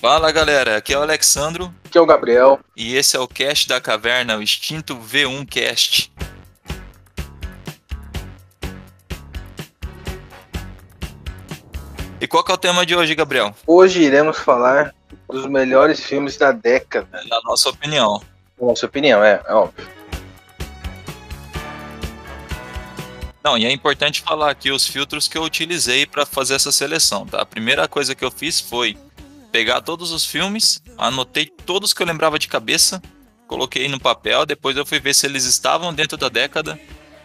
Fala galera, aqui é o Alexandro. Aqui é o Gabriel. E esse é o Cast da Caverna, o Instinto V1 Cast. E qual que é o tema de hoje, Gabriel? Hoje iremos falar dos melhores filmes da década. Na nossa opinião. Na nossa opinião, é, é óbvio. Não, e é importante falar aqui os filtros que eu utilizei para fazer essa seleção, tá? A primeira coisa que eu fiz foi pegar todos os filmes, anotei todos que eu lembrava de cabeça, coloquei no papel, depois eu fui ver se eles estavam dentro da década.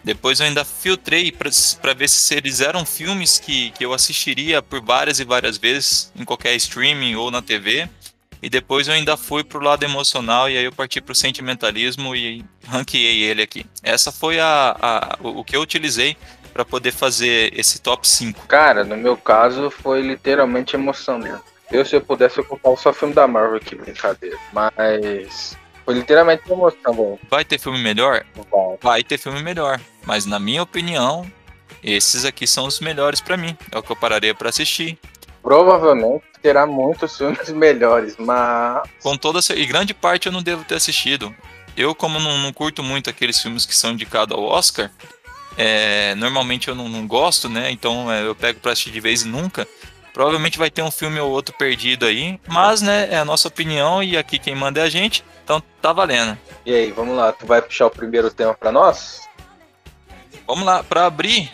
Depois eu ainda filtrei para ver se eles eram filmes que, que eu assistiria por várias e várias vezes em qualquer streaming ou na TV. E depois eu ainda fui pro lado emocional e aí eu parti pro sentimentalismo e ranqueei ele aqui. Essa foi a, a o que eu utilizei para poder fazer esse top 5. Cara, no meu caso foi literalmente emoção mesmo. Eu, se eu pudesse, eu ocupava só filme da Marvel aqui, brincadeira. Mas. Foi literalmente uma emoção, bom. Vai ter filme melhor? Vai. Vai ter filme melhor. Mas na minha opinião, esses aqui são os melhores para mim. É o que eu pararia para assistir. Provavelmente terá muitos filmes melhores, mas. Com toda e grande parte eu não devo ter assistido. Eu, como não, não curto muito aqueles filmes que são indicados ao Oscar, é, normalmente eu não, não, gosto, né? Então é, eu pego pra assistir de vez em nunca. Provavelmente vai ter um filme ou outro perdido aí, mas né, é a nossa opinião e aqui quem manda é a gente, então tá valendo. E aí, vamos lá, tu vai puxar o primeiro tema para nós? Vamos lá, para abrir,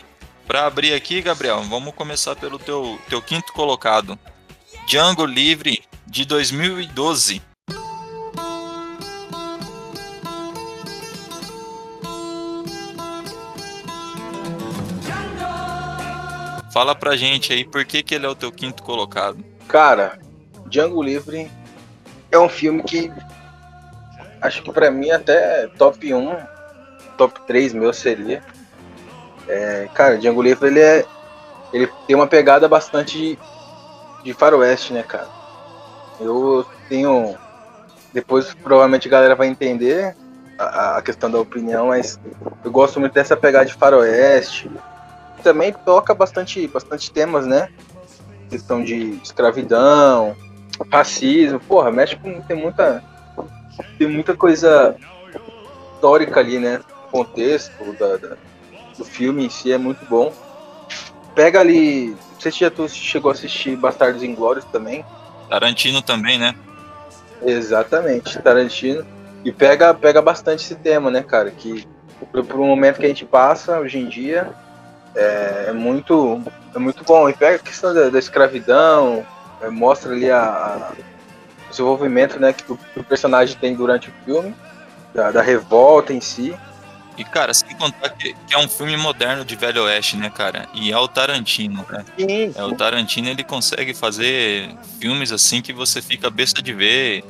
para abrir aqui, Gabriel, vamos começar pelo teu teu quinto colocado. Django Livre de 2012. Fala pra gente aí por que, que ele é o teu quinto colocado. Cara, Django Livre é um filme que acho que pra mim até top 1, top 3 meu seria. É, cara, Django Livre ele é. Ele tem uma pegada bastante de, de faroeste, né, cara? Eu tenho. Depois provavelmente a galera vai entender a, a questão da opinião, mas eu gosto muito dessa pegada de faroeste também toca bastante, bastante temas, né? Questão de escravidão, racismo, porra, mexe com. Tem muita. Tem muita coisa histórica ali, né? Contexto da, da, do filme em si é muito bom. Pega ali. Não sei se já tu chegou a assistir Bastardos Inglórios também. Tarantino também, né? Exatamente, Tarantino. E pega, pega bastante esse tema, né, cara? Que um momento que a gente passa hoje em dia, é, é, muito, é muito bom. E pega a questão da, da escravidão, é, mostra ali a, a, o desenvolvimento né, que o, que o, personagem tem durante o filme, da, da revolta em si. E, cara, sem contar que, que, é um filme moderno de Velho Oeste, né, cara? E é o Tarantino, né? É, o Tarantino, ele consegue fazer filmes assim que você fica besta de ver,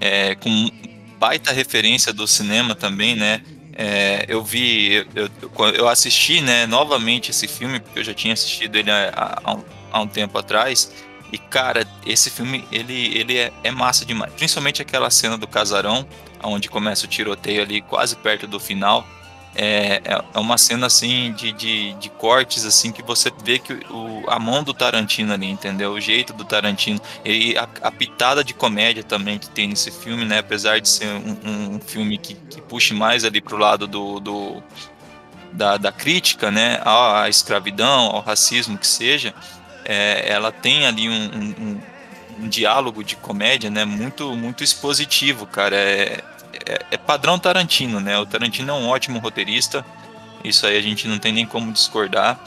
é, com baita referência do cinema também, né? É, eu vi, eu, eu, eu, assisti né, novamente esse filme, porque eu já tinha assistido ele há, há, um, há um, tempo atrás. E, cara, esse filme ele, ele é, é, massa demais. Principalmente aquela cena do casarão, onde começa o tiroteio ali quase perto do final. É, é, é uma cena assim de, de, de, cortes assim que você vê que o, a mão do Tarantino ali, entendeu? O jeito do Tarantino e a, a pitada de comédia também que tem nesse filme, né? Apesar de ser um, um filme que, que puxe mais ali pro lado do, do da, da, crítica, né? À, escravidão, ao racismo que seja, é, ela tem ali um, um, um, diálogo de comédia, né? Muito muito expositivo, cara. É, é, é, padrão Tarantino, né? O Tarantino é um ótimo roteirista, isso aí a gente não tem nem como discordar.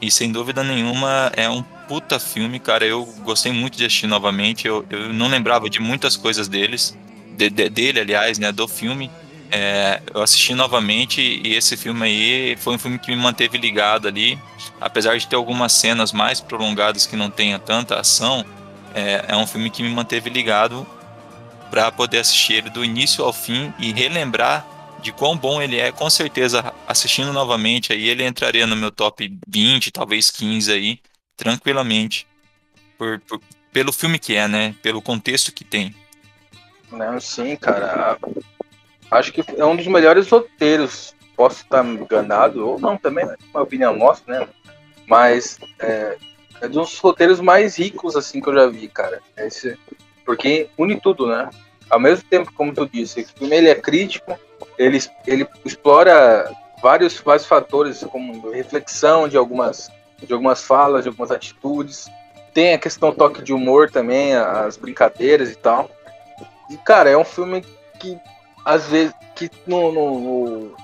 E sem dúvida nenhuma é um puta filme, cara. Eu gostei muito de assistir novamente. Eu, eu não lembrava de muitas coisas deles, de, de, dele, aliás, né? Do filme. É, eu assisti novamente e esse filme aí foi um filme que me manteve ligado ali. Apesar de ter algumas cenas mais prolongadas que não tenha tanta ação, é, é um filme que me manteve ligado para poder assistir ele do início ao fim e relembrar de quão bom ele é, com certeza assistindo novamente aí ele entraria no meu top 20, talvez 15 aí, tranquilamente. Por, por, pelo filme que é, né? Pelo contexto que tem. Não, sim, cara. Acho que é um dos melhores roteiros posso estar enganado, ou não também, é uma opinião nossa, né? Mas é, é dos roteiros mais ricos, assim, que eu já vi, cara. Esse, porque une tudo, né? Ao mesmo tempo, como tu disse, o filme ele é crítico, ele, ele explora vários, vários fatores, como reflexão de algumas, de algumas falas, de algumas atitudes. Tem a questão toque de humor também, as brincadeiras e tal. E, cara, é um filme que, às vezes, que no... no, no...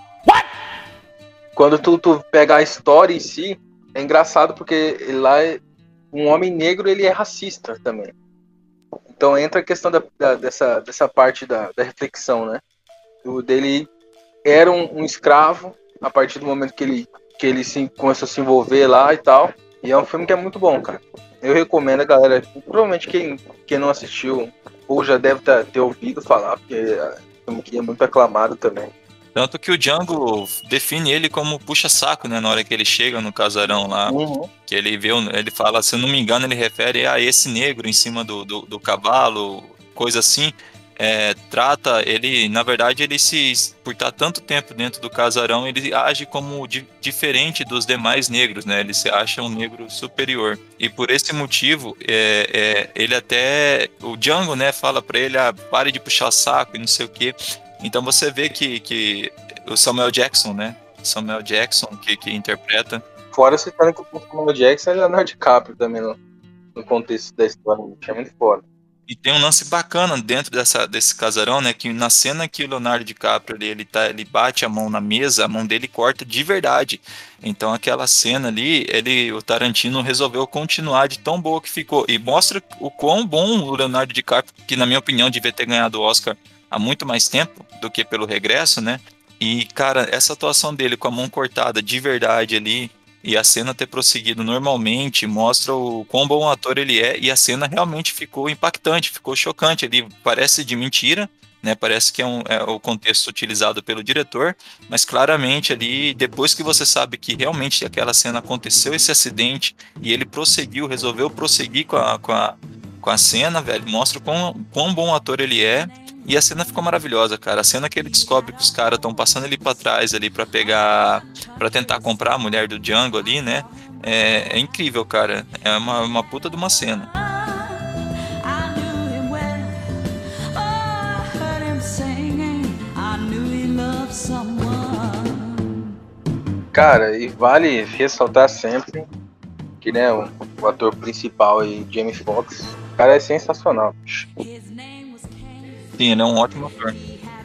Quando tu, tu pega a história em si, é engraçado porque lá é, um homem negro ele é racista também. Então entra a questão da, da, dessa, dessa parte da, da reflexão, né? O dele era um, um, escravo a partir do momento que ele, que ele se, começou a se envolver lá e tal. E é um filme que é muito bom, cara. Eu recomendo a galera, provavelmente quem, quem não assistiu ou já deve ter, ter ouvido falar, porque é um filme que é muito aclamado também. Tanto que o Django define ele como puxa-saco, né? Na hora que ele chega no casarão lá. Uhum. Que ele vê, ele fala, se eu não me engano, ele refere a esse negro em cima do, do, do cavalo, coisa assim. É, trata, ele, na verdade, ele se, por estar tanto tempo dentro do casarão, ele age como di, diferente dos demais negros, né? Ele se acha um negro superior. E por esse motivo, é, é, ele até, o Django, né, fala para ele, ah, pare de puxar saco e não sei o quê. Então você vê que, que o Samuel Jackson, né? Samuel Jackson que, que interpreta. Fora citando que o Samuel Jackson é Leonardo DiCaprio também no, no contexto da história, é muito foda. E tem um lance bacana dentro dessa, desse casarão, né? Que na cena que o Leonardo DiCaprio ele, ele, tá, ele bate a mão na mesa, a mão dele corta de verdade. Então aquela cena ali, ele, o Tarantino resolveu continuar de tão boa que ficou. E mostra o quão bom o Leonardo DiCaprio, que na minha opinião devia ter ganhado o Oscar há muito mais tempo do que pelo regresso, né? E, cara, essa atuação dele com a mão cortada de verdade ali e a cena ter prosseguido normalmente mostra o quão bom ator ele é e a cena realmente ficou impactante, ficou chocante. Ele parece de mentira, né? Parece que é, um, é, o contexto utilizado pelo diretor, mas claramente ali, depois que você sabe que realmente aquela cena aconteceu, esse acidente, e ele prosseguiu, resolveu prosseguir com a, com a, com a cena, velho, mostra quão, quão bom ator ele é e a cena ficou maravilhosa, cara. A cena que ele descobre que os caras estão passando ele para trás ali para pegar, para tentar comprar a mulher do Django ali, né? É, é incrível, cara. É uma, uma puta de uma cena. Cara, e vale ressaltar sempre que né, o, o ator principal aí, Jamie Foxx, o cara é sensacional. Sim, ele é um ótimo ator.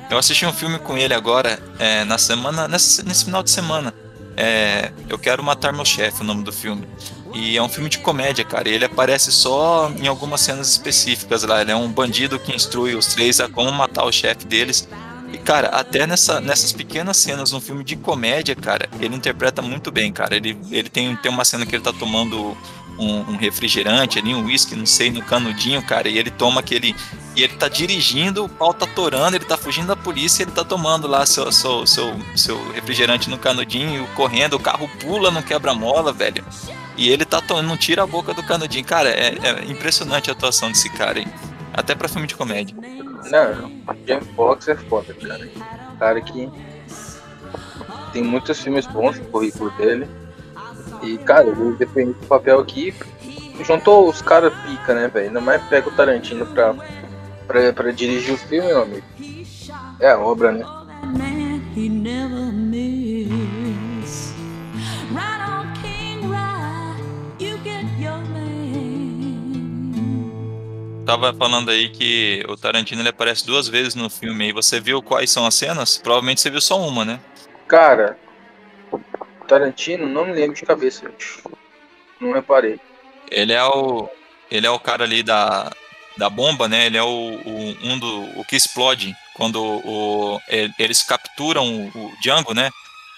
Eu assisti um filme com ele agora, é, na semana, nesse, nesse, final de semana. É, eu Quero Matar Meu Chefe, o nome do filme. E é um filme de comédia, cara. ele aparece só em algumas cenas específicas lá. Ele é um bandido que instrui os três a como matar o chefe deles. E, cara, até nessa, nessas pequenas cenas no filme de comédia, cara, ele interpreta muito bem, cara. Ele, ele tem, tem uma cena que ele tá tomando um, um refrigerante ali, um whisky, não sei, no canudinho, cara, e ele toma aquele. E ele tá dirigindo, o pau tá torando, ele tá fugindo da polícia ele tá tomando lá seu, seu, seu, seu refrigerante no canudinho, correndo, o carro pula no quebra-mola, velho. E ele tá tomando, não tira a boca do canudinho. Cara, é, é impressionante a atuação desse cara, hein? Até pra filme de comédia. Não, James Fox é foda, cara. Cara que tem muitos filmes bons no currículo dele. E, cara, ele depende do papel aqui. Juntou os caras pica, né, velho? Ainda mais pega o Tarantino pra, pra, pra dirigir o filme, meu amigo. É a obra, né? Tava falando aí que o Tarantino ele aparece duas vezes no filme aí. Você viu quais são as cenas? Provavelmente você viu só uma, né? Cara, Tarantino, não me lembro de cabeça. Não reparei. Ele é o. Ele é o cara ali da, da bomba, né? Ele é o, o um do. o que explode. Quando o, eles capturam o Django, né?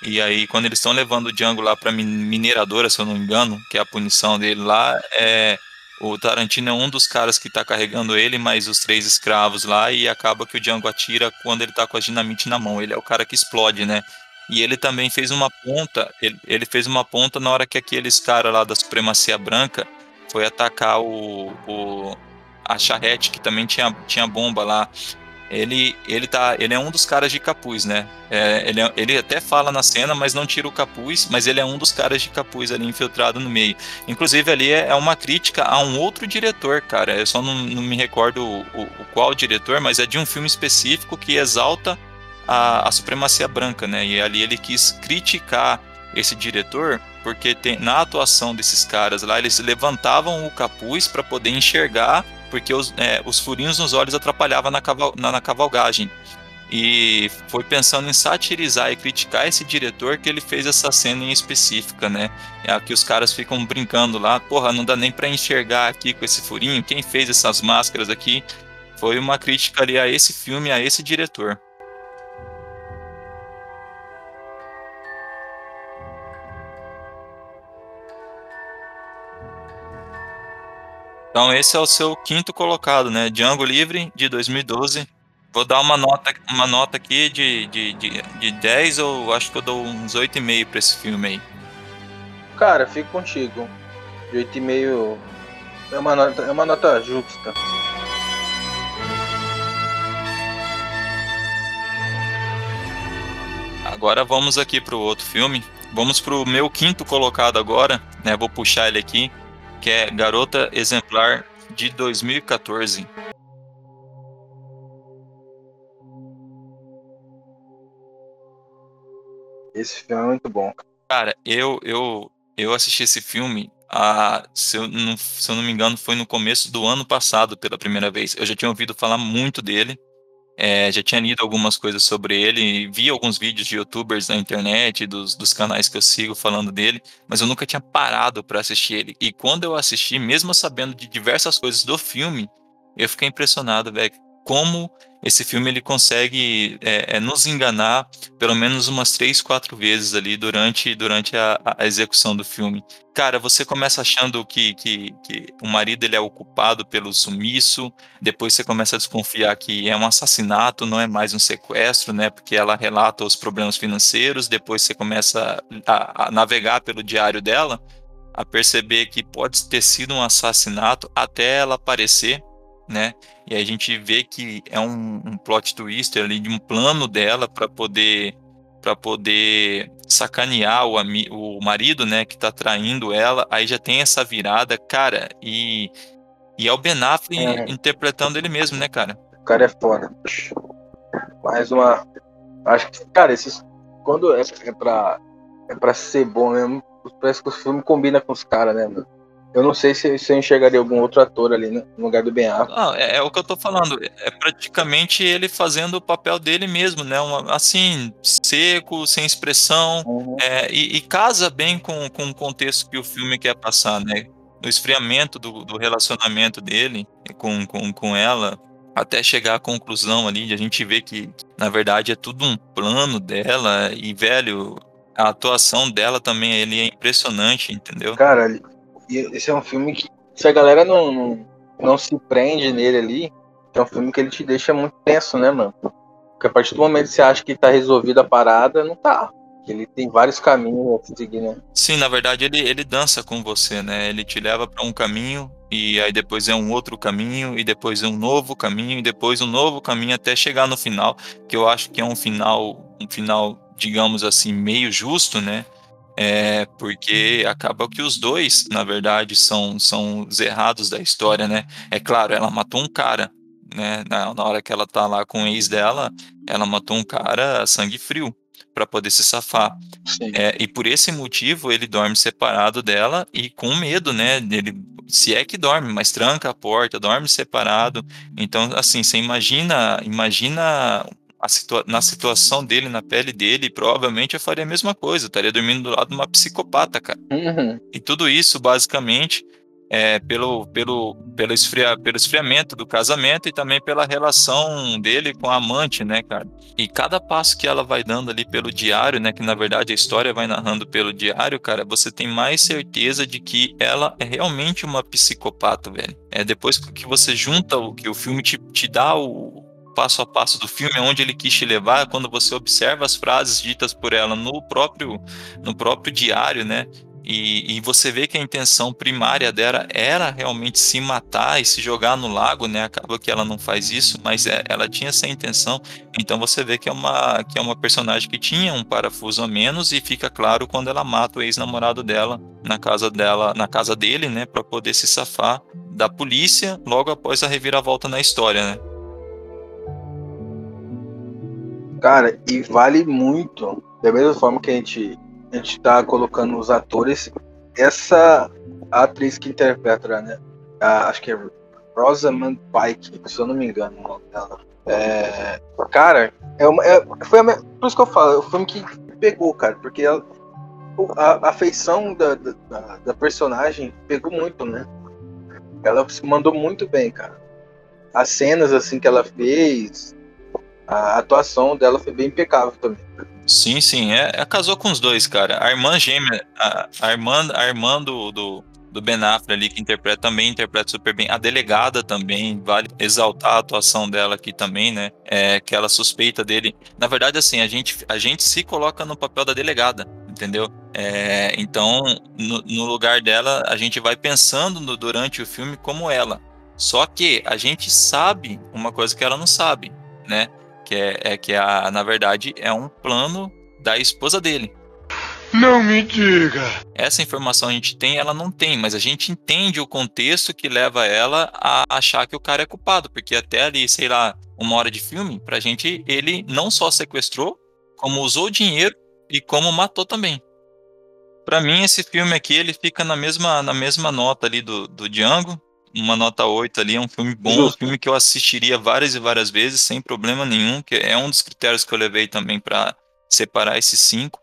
E aí, quando eles estão levando o Django lá pra mineradora, se eu não me engano, que é a punição dele lá, é. O Tarantino é um dos caras que tá carregando ele, mais os três escravos lá, e acaba que o Django atira quando ele tá com a dinamite na mão. Ele é o cara que explode, né? E ele também fez uma ponta, ele, ele fez uma ponta na hora que aqueles caras lá da supremacia branca foi atacar o, o, a charrete, que também tinha, tinha bomba lá. ele, ele, tá, ele é um dos caras de capuz, né? É, ele, é, ele até fala na cena, mas não tira o capuz, mas ele é um dos caras de capuz ali infiltrado no meio. Inclusive, ali é, é uma crítica a um outro diretor, cara. Eu só não, não me recordo o, o, o, qual diretor, mas é de um filme específico que exalta a, a supremacia branca, né? E ali ele quis criticar esse diretor porque tem, na atuação desses caras lá, eles levantavam o capuz para poder enxergar porque os, é, os furinhos nos olhos atrapalhavam na, caval, na, na, cavalgagem. E foi pensando em satirizar e criticar esse diretor que ele fez essa cena em específica, né? É que os caras ficam brincando lá, porra, não dá nem para enxergar aqui com esse furinho, quem fez essas máscaras aqui? Foi uma crítica ali a esse filme, a esse diretor. Então esse é o seu quinto colocado, né? Django Livre, de 2012. Vou dar uma nota, uma nota aqui de, de, de, de 10 ou acho que eu dou uns 8,5 para esse filme aí. Cara, fico contigo. De 8,5 é uma nota, é uma nota justa. Agora vamos aqui para o outro filme. Vamos para o meu quinto colocado agora, né? Vou puxar ele aqui que é Garota Exemplar de 2014. Esse filme é muito bom. Cara, eu eu eu assisti esse filme a, se, eu não, se eu não me engano, foi no começo do ano passado pela primeira vez. Eu já tinha ouvido falar muito dele. É, já tinha lido algumas coisas sobre ele, vi alguns vídeos de youtubers na internet, dos, dos canais que eu sigo falando dele, mas eu nunca tinha parado para assistir ele. E quando eu assisti, mesmo sabendo de diversas coisas do filme, eu fiquei impressionado, velho, como esse filme ele consegue é, é, nos enganar pelo menos umas três, quatro vezes ali durante, durante a, a, execução do filme. Cara, você começa achando que, que, que, o marido ele é o culpado pelo sumiço, depois você começa a desconfiar que é um assassinato, não é mais um sequestro, né? Porque ela relata os problemas financeiros, depois você começa a, a navegar pelo diário dela, a perceber que pode ter sido um assassinato até ela aparecer né? E a gente vê que é um, um plot twist ali de um plano dela para poder para poder sacanear o, o marido, né, que tá traindo ela. Aí já tem essa virada, cara, e e é o Ben Affleck é. interpretando ele mesmo, né, cara? O cara é foda. Mais uma acho que, cara, esses quando é, é para é para ser bom mesmo, parece que o filme combina com os caras, né, mano? Eu não sei se, se eu enxergaria algum outro ator ali né, no lugar do Ben Affleck. Não, é, é, o que eu tô falando. É praticamente ele fazendo o papel dele mesmo, né? Uma, assim, seco, sem expressão. Uhum. É, e, e, casa bem com, com o contexto que o filme quer passar, né? O esfriamento do, do relacionamento dele com, com, com ela, até chegar à conclusão ali, de a gente ver que, na verdade, é tudo um plano dela. E, velho, a atuação dela também ele é impressionante, entendeu? Cara, esse é um filme que, se a galera não, não, não se prende nele ali, é um filme que ele te deixa muito tenso, né, mano? Porque a partir do momento que você acha que tá resolvida a parada, não tá. Ele tem vários caminhos a seguir, né? Sim, na verdade ele, ele dança com você, né? Ele te leva para um caminho e aí depois é um outro caminho e depois é um novo caminho e depois um novo caminho até chegar no final, que eu acho que é um final, um final, digamos assim, meio justo, né? É, porque acaba que os dois, na verdade, são, são os errados da história, né? É claro, ela matou um cara, né? Na, na hora que ela tá lá com o ex dela, ela matou um cara a sangue frio para poder se safar. É, e por esse motivo ele dorme separado dela e com medo, né? Ele, se é que dorme, mas tranca a porta, dorme separado. Então, assim, você imagina, imagina situa na situação dele, na pele dele, provavelmente eu faria a mesma coisa. Eu estaria dormindo do lado de uma psicopata, cara. Uhum. E tudo isso, basicamente, é pelo, pelo, pelo, esfria, pelo esfriamento do casamento e também pela relação dele com a amante, né, cara? E cada passo que ela vai dando ali pelo diário, né, que na verdade a história vai narrando pelo diário, cara, você tem mais certeza de que ela é realmente uma psicopata, velho. É depois que você junta o que o filme te, te dá o, passo a passo do filme, onde ele quis te levar, quando você observa as frases ditas por ela no próprio, no próprio diário, né? E, e, você vê que a intenção primária dela era realmente se matar e se jogar no lago, né? Acaba que ela não faz isso, mas é, ela tinha essa intenção. Então você vê que é uma que é uma personagem que tinha um parafuso a menos e fica claro quando ela mata o ex-namorado dela na casa dela, na casa dele, né, para poder se safar da polícia logo após a reviravolta na história, né? Cara, e vale muito, da mesma forma que a gente a gente tá colocando os atores. Essa atriz que interpreta, né? A, acho que é Rosamund Pike, se eu não me engano o nome dela. É, cara, é uma, é, foi a, por isso que eu falo, é o filme que pegou, cara, porque ela, a, a feição da, da, da, personagem pegou muito, né? Ela se mandou muito bem, cara. As cenas assim que ela fez, a atuação dela foi bem impecável também. Sim, sim. É, é, casou com os dois, cara. A irmã gêmea, a, a irmã, a irmã do, do, do, Ben Affleck ali, que interpreta, também interpreta super bem. A delegada também, vale exaltar a atuação dela aqui também, né? É, que ela suspeita dele. Na verdade, assim, a gente, a gente se coloca no papel da delegada, entendeu? É, então, no, no, lugar dela, a gente vai pensando no, durante o filme como ela. Só que a gente sabe uma coisa que ela não sabe, né? Que é, é que a, na verdade é um plano da esposa dele. Não me diga. Essa informação a gente tem, ela não tem, mas a gente entende o contexto que leva ela a achar que o cara é culpado, porque até ali, sei lá, uma hora de filme, pra gente ele não só sequestrou, como usou dinheiro e como matou também. Para mim esse filme aqui ele fica na mesma na mesma nota ali do, do Django, uma nota 8 ali, é um filme bom, Justo. um filme que eu assistiria várias e várias vezes, sem problema nenhum, que é um dos critérios que eu levei também para separar esses cinco.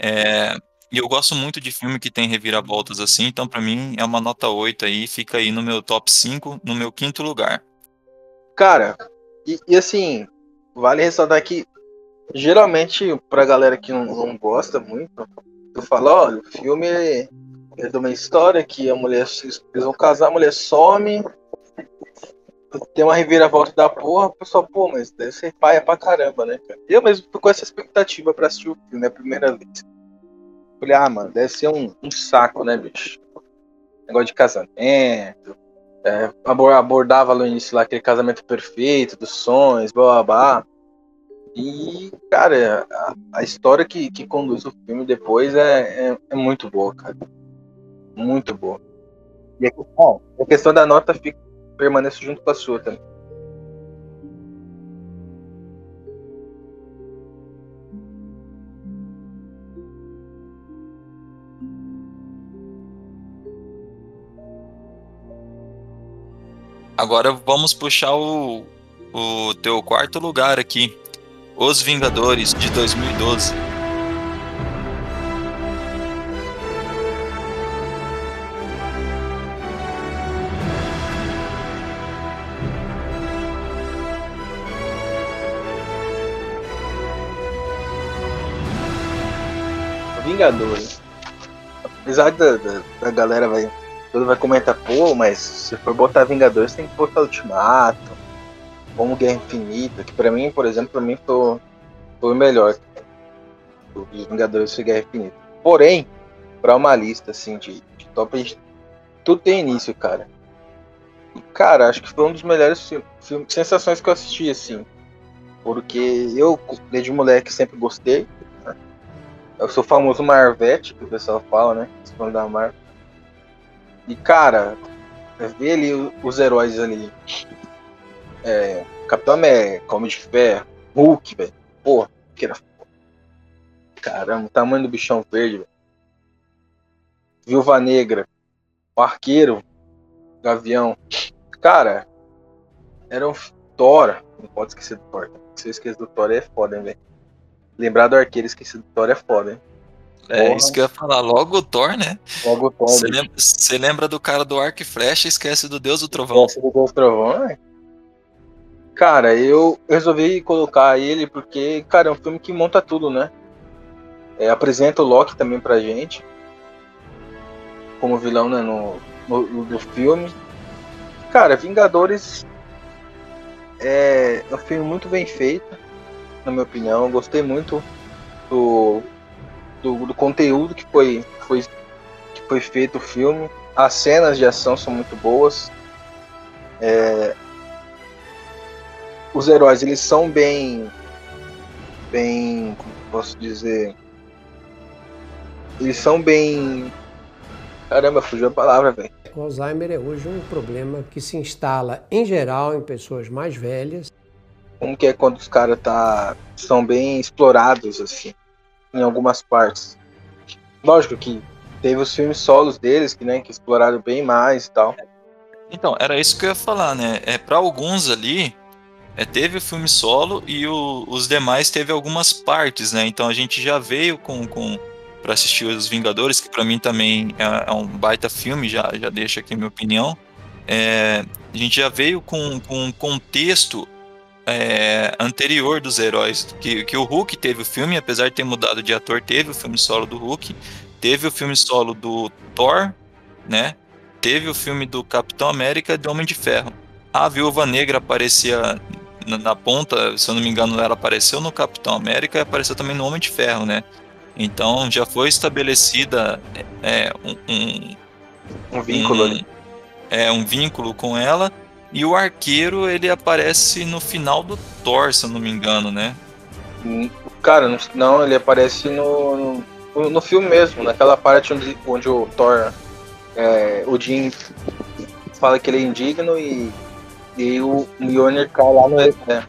É, e eu gosto muito de filme que tem reviravoltas assim, então para mim é uma nota 8 aí, fica aí no meu top 5, no meu quinto lugar. Cara, e, e assim, vale ressaltar que geralmente pra galera que não, não gosta muito, tu fala, olha, o filme é de uma história que a mulher, eles vão casar, a mulher some, tem uma reviravolta da porra, o pessoal, pô, mas deve ser paia pra caramba, né? Eu mesmo tô com essa expectativa pra assistir o filme, é a primeira vez. Falei, ah, mano, deve ser um, um saco, né, bicho? Negócio de casamento. É, abordava no início lá aquele casamento perfeito, dos sonhos, blá blá blá. E, cara, a, a história que, que conduz o filme depois é, é, é muito boa, cara muito boa. E a questão, a questão da nota fica, permanece junto com a sua também. Agora vamos puxar o, o teu quarto lugar aqui. Os Vingadores de 2012. Vingadores. Apesar da, da, da, galera vai. Todo vai comentar, pô, mas se for botar Vingadores tem que botar Ultimato, como Guerra Infinita, que pra mim, por exemplo, pra mim foi, foi o melhor. Os Vingadores foi Guerra Infinita. Porém, pra uma lista assim de, de top, tudo tem início, cara. E, cara, acho que foi um dos melhores filmes, sensações que eu assisti, assim. Porque eu, desde moleque, sempre gostei eu sou famoso Marvete, que o pessoal fala, né? Os da Marvel. E, cara, ver ali os heróis ali. É, Capitão América, Homem de Ferro, Hulk, velho. Porra, que era Caramba, o tamanho do bichão verde, velho. Viúva Negra, o Arqueiro, Gavião. Cara, era um Thor. Não pode esquecer do Thor. Se eu esquecer do Thor é foda, hein, velho. Lembrar do arqueiro esquecido do Thor é foda, hein? É Porra. isso que eu ia falar. Logo o Thor, né? Logo o Thor. Você lembra, lembra, do cara do arco e flecha e esquece do Deus do Trovão. Esquece do Deus do Trovão, né? Cara, eu resolvi colocar ele porque, cara, é um filme que monta tudo, né? É, apresenta o Loki também pra gente. Como vilão, né? No, no, no filme. Cara, Vingadores é, é um filme muito bem feito na minha opinião. Gostei muito do, do, do, conteúdo que foi, foi foi feito o filme. As cenas de ação são muito boas. É, os heróis eles são bem, bem, como posso dizer, eles são bem. Caramba, fugiu a palavra, velho. O Alzheimer é hoje um problema que se instala em geral em pessoas mais velhas. Como que é quando os caras tá, são bem explorados assim, em algumas partes. Lógico que teve os filmes solos deles que, né, que exploraram bem mais e tal. Então, era isso que eu ia falar, né? É para alguns ali, é, teve o filme solo e o, os demais teve algumas partes, né? Então a gente já veio com, com para assistir Os Vingadores, que para mim também é, é, um baita filme, já, já deixa aqui minha opinião. É, a gente já veio com, com um contexto é, anterior dos heróis, que, que o Hulk teve o filme, apesar de ter mudado de ator, teve o filme solo do Hulk, teve o filme solo do Thor, né? Teve o filme do Capitão América e do Homem de Ferro. A Viúva Negra aparecia na, na, ponta, se eu não me engano, ela apareceu no Capitão América e apareceu também no Homem de Ferro, né? Então já foi estabelecida é, um, um, um vínculo um, É, um vínculo com ela. E o arqueiro ele aparece no final do Thor, se eu não me engano, né? Hum, cara, não, ele aparece no, no, no filme mesmo, naquela parte onde, onde o Thor, é, o Jim fala que ele é indigno e, e o Mjolnir cai lá no. É,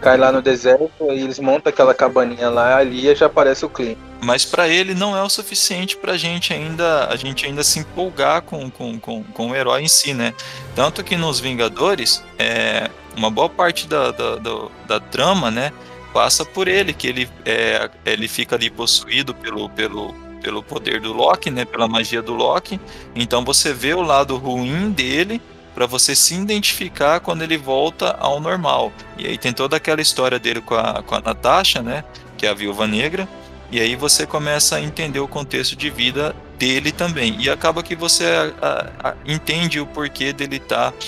cai lá no deserto e eles montam aquela cabaninha lá ali já aparece o clima. Mas para ele não é o suficiente para gente ainda a gente ainda se empolgar com, com, com, com, o herói em si, né? Tanto que nos Vingadores, é, uma boa parte da, da, da, da trama, né, passa por ele, que ele, é, ele fica ali possuído pelo, pelo, pelo poder do Loki, né, pela magia do Loki. Então você vê o lado ruim dele para você se identificar quando ele volta ao normal. E aí tem toda aquela história dele com a, com a Natasha, né? Que é a viúva negra. E aí você começa a entender o contexto de vida dele também. E acaba que você a, a, entende o porquê dele estar tá,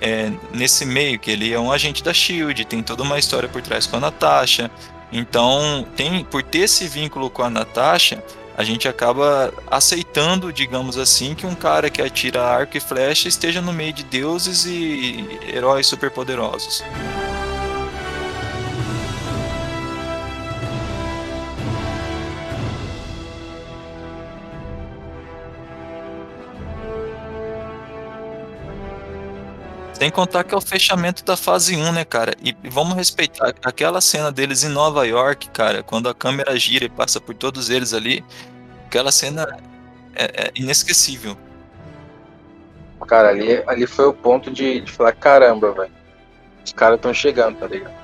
é, nesse meio, que ele é um agente da SHIELD, tem toda uma história por trás com a Natasha. Então, tem por ter esse vínculo com a Natasha, a gente acaba aceitando, digamos assim, que um cara que atira arco e flecha esteja no meio de deuses e heróis superpoderosos. Sem contar que é o fechamento da fase 1, né, cara? E vamos respeitar aquela cena deles em Nova York, cara, quando a câmera gira e passa por todos eles ali. Aquela cena é, é inesquecível. Cara, ali, ali foi o ponto de, de falar: caramba, velho. Os caras estão chegando, tá ligado?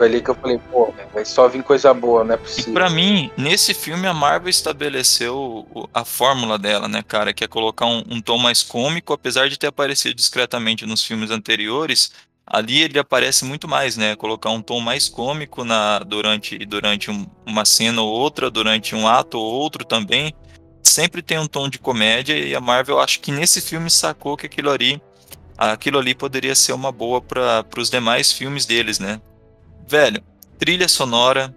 Foi ali que eu falei, pô, vai só vir coisa boa, não é possível. E pra mim, nesse filme, a Marvel estabeleceu a fórmula dela, né, cara? Que é colocar um, um tom mais cômico, apesar de ter aparecido discretamente nos filmes anteriores. Ali ele aparece muito mais, né? Colocar um tom mais cômico na, durante, durante um, uma cena ou outra, durante um ato ou outro também. Sempre tem um tom de comédia e a Marvel acho que nesse filme sacou que aquilo ali, aquilo ali poderia ser uma boa para os demais filmes deles, né? Velho, trilha sonora,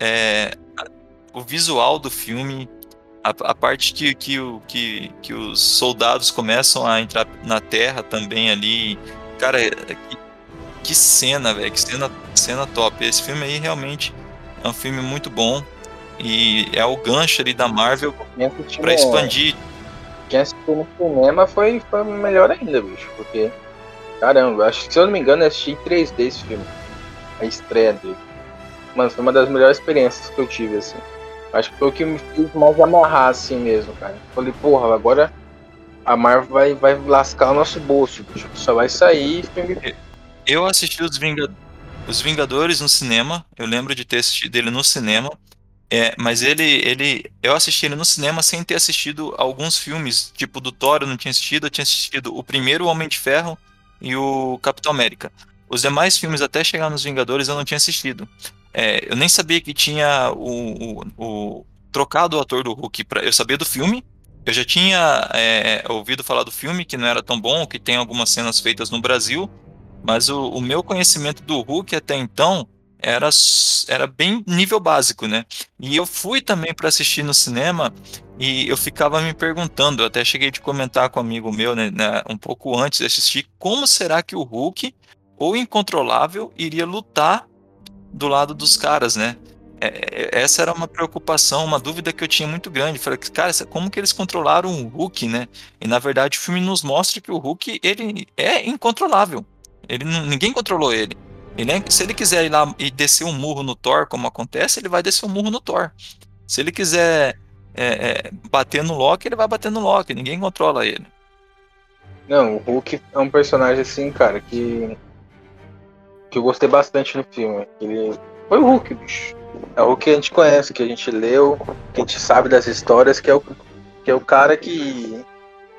é, o visual do filme, a, a parte que, que, que, que os soldados começam a entrar na Terra também ali. Cara, é, que, que cena, velho, que cena, cena top. Esse filme aí realmente é um filme muito bom e é o gancho ali da Marvel para expandir. Quem assistiu no cinema foi, foi melhor ainda, bicho, porque caramba, acho que se eu não me engano eu assisti em 3D esse filme a estreia dele. Mano, foi uma das melhores experiências que eu tive, assim. Acho que foi o que me fez mais amarrar, assim mesmo, cara. Falei, porra, agora a Marvel vai, vai lascar o nosso bolso, bicho. Só vai sair filme. Eu assisti os, Vingad... os Vingadores no cinema. Eu lembro de ter assistido ele no cinema. É, mas ele, ele, eu assisti ele no cinema sem ter assistido alguns filmes, tipo do Thor, eu não tinha assistido, eu tinha assistido o primeiro Homem de Ferro e o Capitão América. Os demais filmes, até chegar nos Vingadores, eu não tinha assistido. É, eu nem sabia que tinha o, o, o, trocado o ator do Hulk. Pra, eu sabia do filme, eu já tinha é, ouvido falar do filme, que não era tão bom, que tem algumas cenas feitas no Brasil, mas o, o meu conhecimento do Hulk até então era, era bem nível básico, né? E eu fui também para assistir no cinema e eu ficava me perguntando, eu até cheguei de comentar com um amigo meu, né, né, um pouco antes de assistir, como será que o Hulk, ou Incontrolável, iria lutar do lado dos caras, né? É, é, essa era uma preocupação, uma dúvida que eu tinha muito grande. Falei, cara, como que eles controlaram o Hulk, né? E na verdade o filme nos mostra que o Hulk ele é incontrolável. Ele ninguém controlou ele. ele é, se ele quiser ir lá e descer um murro no Thor, como acontece, ele vai descer um murro no Thor. Se ele quiser é, é, bater no Loki, ele vai bater no Loki. Ninguém controla ele. Não, o Hulk é um personagem assim, cara, que que eu gostei bastante no filme. Ele foi o Hulk, bicho. É o que a gente conhece, que a gente leu, que a gente sabe das histórias, que é o, que é o cara que.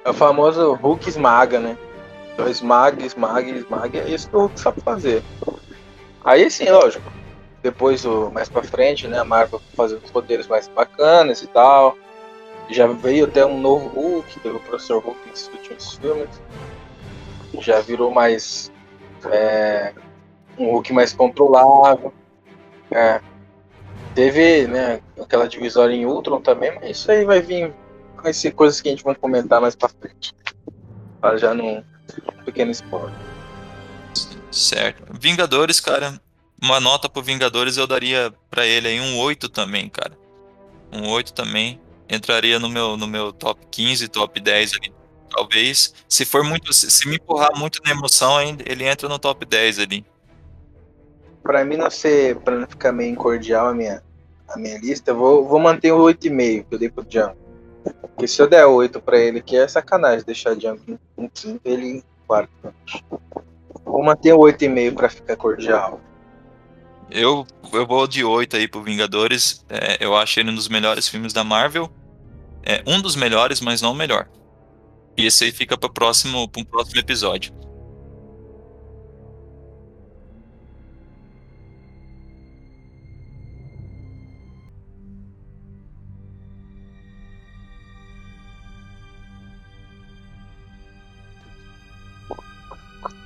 É o famoso Hulk esmaga, né? Então esmaga, esmaga, esmaga, é isso que o Hulk sabe fazer. Aí sim, lógico. Depois, o, mais pra frente, né, a Marvel fazendo os poderes mais bacanas e tal. Já veio até um novo Hulk, pelo Professor Hulk nesses últimos filmes. Já virou mais. É, um Hulk mais controlável. É, Teve, né, aquela divisória em Ultron também, mas isso aí vai vir. Vai ser coisas que a gente vai comentar mais pra frente. Já num pequeno spoiler. Certo. Vingadores, cara. Uma nota pro Vingadores eu daria para ele aí um 8 também, cara. Um 8 também. Entraria no meu, no meu top 15, top 10 ali. Talvez. Se for muito. Se me empurrar muito na emoção, ele entra no top 10 ali. Pra mim não ser. Pra não ficar meio cordial a minha, a minha lista, eu vou, vou manter o 8,5 que eu dei pro Django. Porque se eu der 8 pra ele, que é sacanagem deixar Django em quinto ele em quarto. Vou manter o 8,5 pra ficar cordial. Eu, eu vou de 8 aí pro Vingadores. É, eu acho ele um dos melhores filmes da Marvel. É um dos melhores, mas não o melhor. E esse aí fica para próximo, pra um próximo episódio.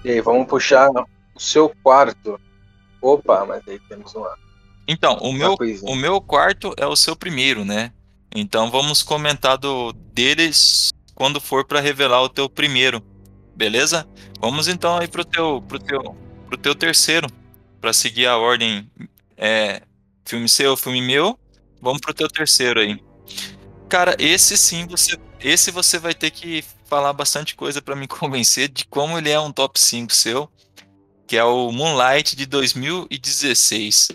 E aí, vamos puxar o seu quarto. Opa, mas aí temos uma. Então, o meu, o meu quarto é o seu primeiro, né? Então vamos comentar do deles quando for para revelar o teu primeiro. Beleza? Vamos então aí pro teu pro teu pro teu terceiro, para seguir a ordem é, filme seu, filme meu. Vamos pro teu terceiro aí. Cara, esse sim você esse você vai ter que falar bastante coisa para me convencer de como ele é um top 5 seu, que é o Moonlight de 2016.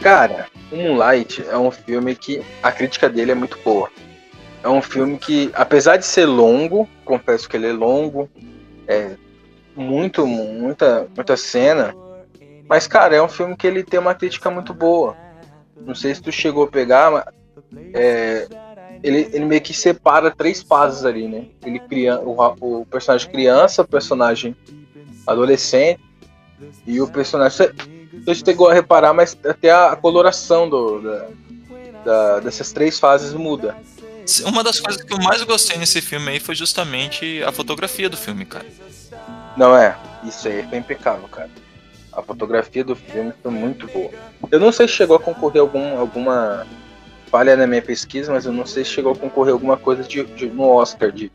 Cara, Moonlight é um filme que a crítica dele é muito boa. É um filme que, apesar de ser longo, confesso que ele é longo, é muito, muita, muita cena, mas, cara, é um filme que ele tem uma crítica muito boa. Não sei se tu chegou a pegar, mas é, ele, ele meio que separa três fases ali, né? Ele cria o, o personagem criança, o personagem adolescente e o personagem. Você chegou a reparar, mas até a, coloração do, da, da, dessas três fases muda. Uma das coisas que eu mais gostei nesse filme aí foi justamente a fotografia do filme, cara. Não é? Isso aí foi impecável, cara. A fotografia do filme foi muito boa. Eu não sei se chegou a concorrer algum, alguma falha na minha pesquisa, mas eu não sei se chegou a concorrer alguma coisa de, de no Oscar de.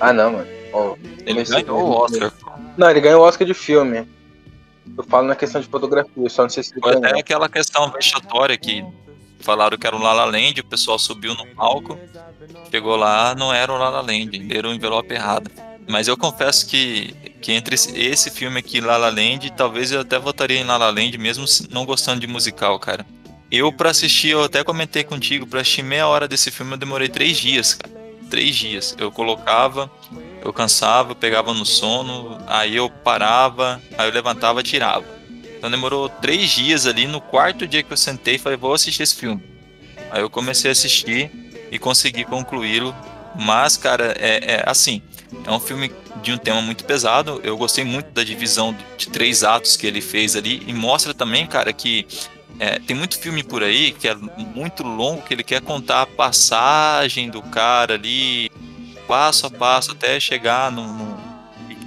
Ah não, mano. Oh, ele ganhou o Oscar. Não, ele ganhou o Oscar de filme. Eu falo na questão de fotografia, só não sei se ele Foi ganhou. até aquela questão vexatória que falaram que era o Lala Land, o pessoal subiu no palco, chegou lá, não era o Lala Land, era o envelope errado. Mas eu confesso que, que entre esse filme aqui La La Land, talvez eu até votaria em La La Land, mesmo não gostando de musical, cara. Eu, para assistir, eu até comentei contigo, pra assistir meia hora desse filme eu demorei três dias, cara. Três dias. Eu colocava, eu cansava, pegava no sono, aí eu parava, aí eu levantava tirava. Então demorou três dias ali, no quarto dia que eu sentei falei, vou assistir esse filme. Aí eu comecei a assistir e consegui concluí-lo. Mas, cara, é, é assim, é um filme de um tema muito pesado. Eu gostei muito da divisão de três atos que ele fez ali e mostra também, cara, que é, tem muito filme por aí que é muito longo, que ele quer contar a passagem do cara ali passo a passo até chegar no, no...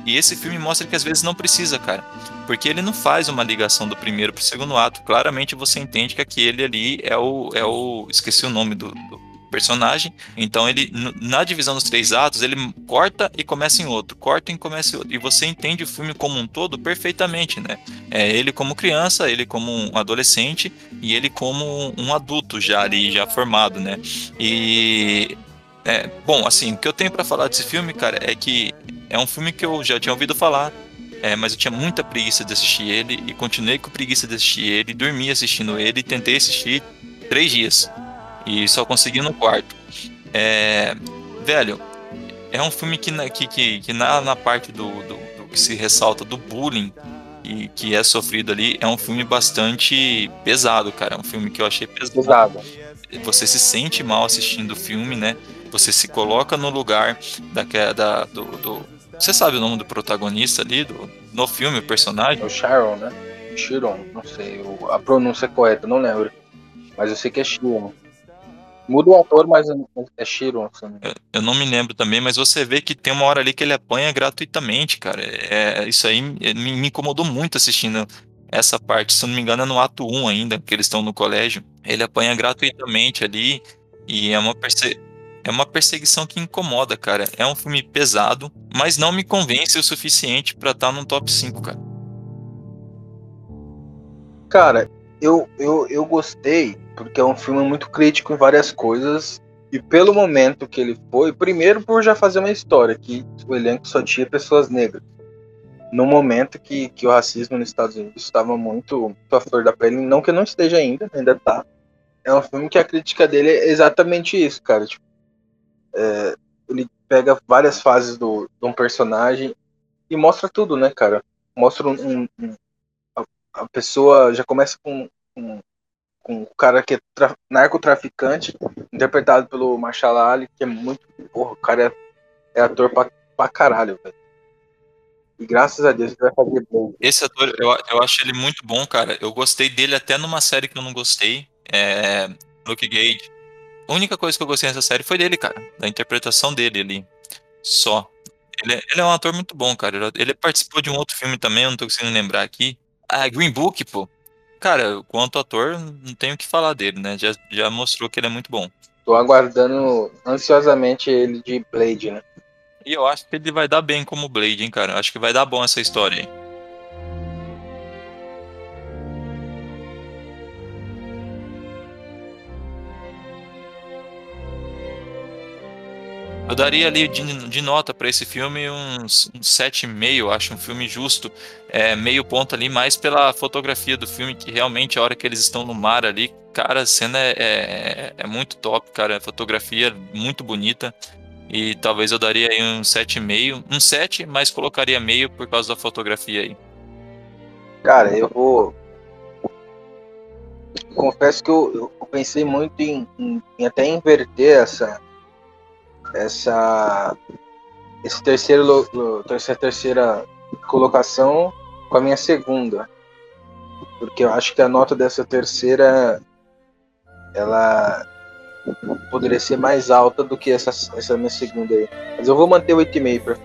E esse filme mostra que às vezes não precisa, cara. Porque ele não faz uma ligação do primeiro pro segundo ato. Claramente você entende que aquele ali é o. É o esqueci o nome do, do personagem. Então ele na divisão dos três atos ele corta e começa em outro, corta e começa em outro. E você entende o filme como um todo perfeitamente, né? É ele como criança, ele como um adolescente e ele como um adulto já ali já formado, né? E é, bom, assim, o que eu tenho para falar desse filme, cara, é que é um filme que eu já tinha ouvido falar, é, mas eu tinha muita preguiça de assistir ele e continuei com preguiça de assistir ele, dormi assistindo ele e tentei assistir três dias e só consegui no quarto. É, velho, é um filme que, que, que, que na, na parte do, do, do, que se ressalta do bullying e que é sofrido ali, é um filme bastante pesado, cara. É um filme que eu achei pesado. pesado. Você se sente mal assistindo o filme, né? Você se coloca no lugar da, da do, do, Você sabe o nome do protagonista ali do, no filme, o personagem? O Sharon, né? Chiron, não sei a pronúncia correta, não lembro. Mas eu sei que é Chiron. Muda o ator, mas é Shiro. Assim. Eu não me lembro também, mas você vê que tem uma hora ali que ele apanha gratuitamente, cara. É, isso aí me, me incomodou muito assistindo essa parte. Se eu não me engano, é no ato 1 ainda, que eles estão no colégio. Ele apanha gratuitamente ali e é uma, perse... é uma perseguição que incomoda, cara. É um filme pesado, mas não me convence o suficiente para estar tá no top 5, cara. Cara, eu, eu, eu gostei porque é um filme muito crítico em várias coisas. E pelo momento que ele foi, primeiro por já fazer uma história, que o elenco só tinha pessoas negras. No momento que, que o racismo nos Estados Unidos estava muito, à flor da pele, não que não esteja ainda, ainda tá. É um filme que a crítica dele é exatamente isso, cara. Tipo, é, ele pega várias fases do, de um personagem e mostra tudo, né, cara? Mostra um, um a, a, pessoa já começa com um, com o cara que é narcotraficante, interpretado pelo Marshall Ali, que é muito. Porra, o cara é, é ator pra, pra caralho, velho. E graças a Deus ele vai fazer bom. Esse ator, eu, eu acho ele muito bom, cara. Eu gostei dele até numa série que eu não gostei. É. Luke Gage. A única coisa que eu gostei nessa série foi dele, cara. Da interpretação dele ali. Só. Ele, é, ele é um ator muito bom, cara. Ele participou de um outro filme também, eu não tô conseguindo lembrar aqui. Ah, Green Book, pô. Cara, quanto ator, não tenho o que falar dele, né? Já, já mostrou que ele é muito bom. Tô aguardando ansiosamente ele de Blade, né? E eu acho que ele vai dar bem como Blade, hein, cara? Acho que vai dar bom essa história aí. Eu daria ali de, de nota para esse filme uns, uns 7,5, acho um filme justo. É, meio ponto ali, mais pela fotografia do filme, que realmente a hora que eles estão no mar ali, cara, a cena é, é, é muito top, cara. A fotografia muito bonita. E talvez eu daria aí um 7,5. Um 7, mas colocaria meio por causa da fotografia aí. Cara, eu vou. Confesso que eu, eu pensei muito em, em, em até inverter essa, essa esse terceiro essa terceira colocação com a minha segunda. Porque eu acho que a nota dessa terceira ela poderia ser mais alta do que essa, essa minha segunda aí. Mas eu vou manter o 8,5 pra...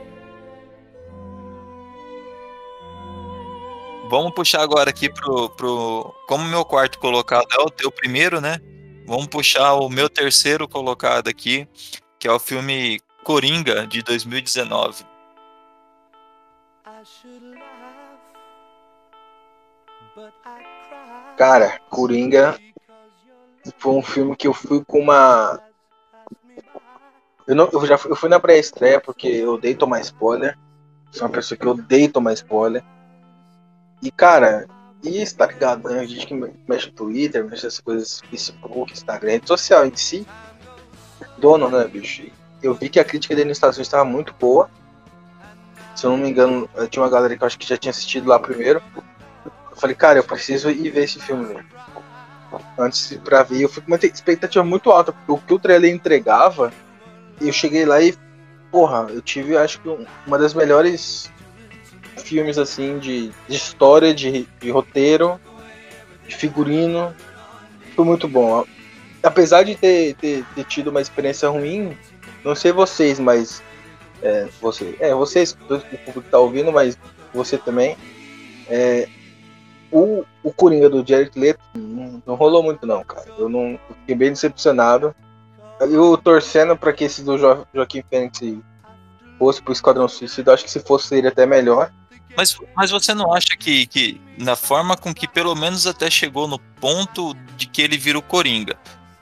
vamos puxar agora aqui pro, pro como meu quarto colocado é o teu primeiro né? Vamos puxar o meu terceiro colocado aqui que é o filme Coringa de 2019. Cara, Coringa foi um filme que eu fui com uma. Eu, não, eu já fui, eu fui na pré-estreia porque eu odeio tomar spoiler. Sou uma pessoa que odeio tomar spoiler. E, cara, e está ligado, né? A gente que mexe no Twitter, mexe essas coisas, Facebook, Instagram, rede social em si dono, né, bicho? Eu vi que a crítica dele nos Estados Unidos estava muito boa. Se eu não me engano, tinha uma galera que eu acho que já tinha assistido lá primeiro. Eu falei, cara, eu preciso ir ver esse filme. Antes pra ver, eu fui com uma expectativa muito alta, o que o trailer entregava, eu cheguei lá e, porra, eu tive, acho que, uma das melhores filmes, assim, de, de história, de, de roteiro, de figurino. Foi muito bom apesar de ter, ter, ter, tido uma experiência ruim, não sei vocês, mas é, você, é, vocês, o público tá ouvindo, mas você também. É, o, o Coringa do Jared Leto não, não, rolou muito não, cara. Eu não eu fiquei bem decepcionado. Eu torcendo para que esse do jo Joaquim Fênix fosse pro Esquadrão Suicida, acho que se fosse seria até melhor. Mas, mas você não acha que, que, na forma com que pelo menos até chegou no ponto de que ele vira o Coringa,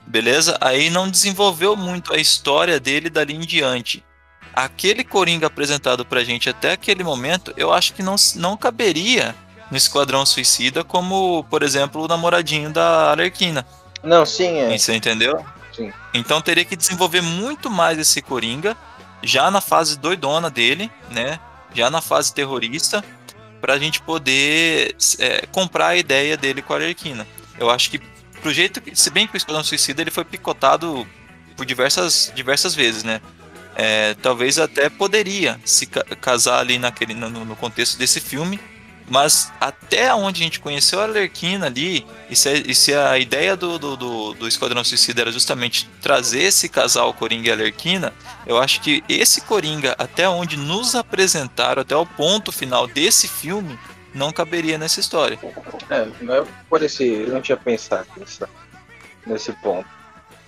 beleza? Aí não desenvolveu muito a história dele dali em diante. Aquele Coringa apresentado pra gente até aquele momento, eu acho que não, não caberia no Esquadrão Suicida como, por exemplo, o namoradinho da Alerquina. Não, sim, é. Você entendeu? Sim. Então teria que desenvolver muito mais esse Coringa, já na fase doidona dele, né? Já na fase terrorista, pra gente poder é, comprar a ideia dele com a Alerquina. Eu acho que pro jeito que, se bem que o Esquadrão Suicida ele foi picotado por diversas, diversas vezes, né? É, talvez até poderia se casar ali naquele, no, no, contexto desse filme, mas até onde a gente conheceu a Alerquina ali, e se, e se a ideia do, do, do, do, Esquadrão Suicida era justamente trazer esse casal Coringa e Alerquina, eu acho que esse Coringa, até onde nos apresentaram, até o ponto final desse filme, não caberia nessa história. É, não é por esse. Eu não tinha pensado nessa, nesse ponto.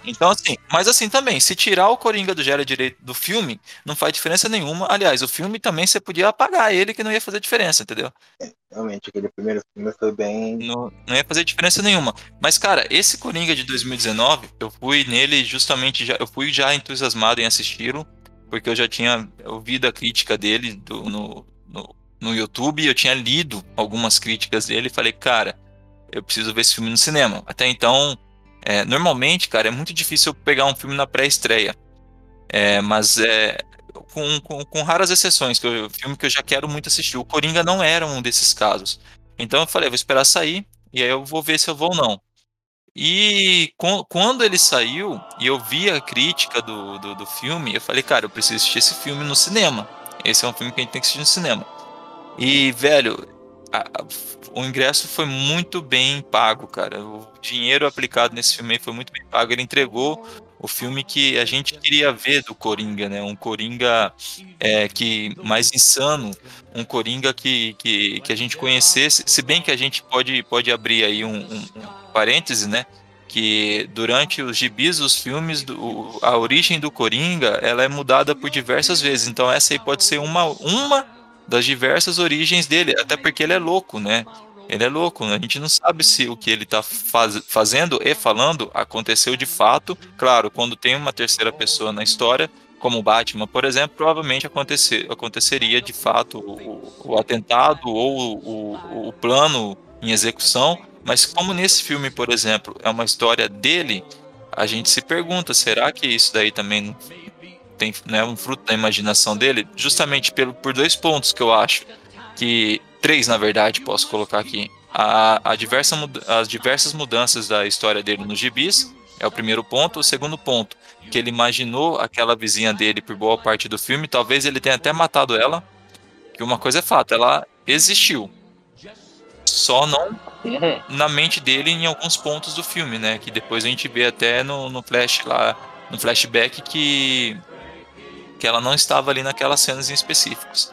Então, assim, mas assim também, se tirar o Coringa do Gera Direito do filme, não faz diferença nenhuma. Aliás, o filme também você podia apagar ele que não ia fazer diferença, entendeu? É, realmente, aquele primeiro filme foi bem. Não, não ia fazer diferença nenhuma. Mas, cara, esse Coringa de 2019, eu fui nele justamente, já, eu fui já entusiasmado em assisti-lo, porque eu já tinha ouvido a crítica dele do, no, no no YouTube, eu tinha lido algumas críticas dele e falei, cara, eu preciso ver esse filme no cinema. Até então, é, normalmente, cara, é muito difícil eu pegar um filme na pré-estreia. É, mas é, com, com, com, raras exceções, que eu, filme que eu já quero muito assistir. O Coringa não era um desses casos. Então eu falei, vou esperar sair e aí eu vou ver se eu vou ou não. E quando ele saiu e eu vi a crítica do, do, do filme, eu falei, cara, eu preciso assistir esse filme no cinema. Esse é um filme que a gente tem que assistir no cinema. E, velho, a, a, o ingresso foi muito bem pago, cara. O dinheiro aplicado nesse filme foi muito bem pago. Ele entregou o filme que a gente queria ver do Coringa, né? Um Coringa é, que mais insano, um Coringa que, que, que a gente conhecesse. Se bem que a gente pode, pode abrir aí um, um, um parêntese, né? Que durante os gibis, os filmes, do, a origem do Coringa, ela é mudada por diversas vezes. Então essa aí pode ser uma, uma das diversas origens dele, até porque ele é louco, né? Ele é louco, a gente não sabe se o que ele está faz, fazendo e falando aconteceu de fato. Claro, quando tem uma terceira pessoa na história, como Batman, por exemplo, provavelmente acontecer, aconteceria de fato o, o atentado ou o, o, plano em execução. Mas como nesse filme, por exemplo, é uma história dele, a gente se pergunta: será que isso daí também tem né, um fruto da imaginação dele, justamente pelo, por dois pontos que eu acho que três na verdade posso colocar aqui. A, a diversa, as diversas mudanças da história dele nos gibis é o primeiro ponto. O segundo ponto, que ele imaginou aquela vizinha dele por boa parte do filme, talvez ele tenha até matado ela. Que uma coisa é fato, ela existiu. Só não na mente dele em alguns pontos do filme, né? Que depois a gente vê até no, no flash lá, no flashback que que ela não estava ali naquelas cenas em específicos.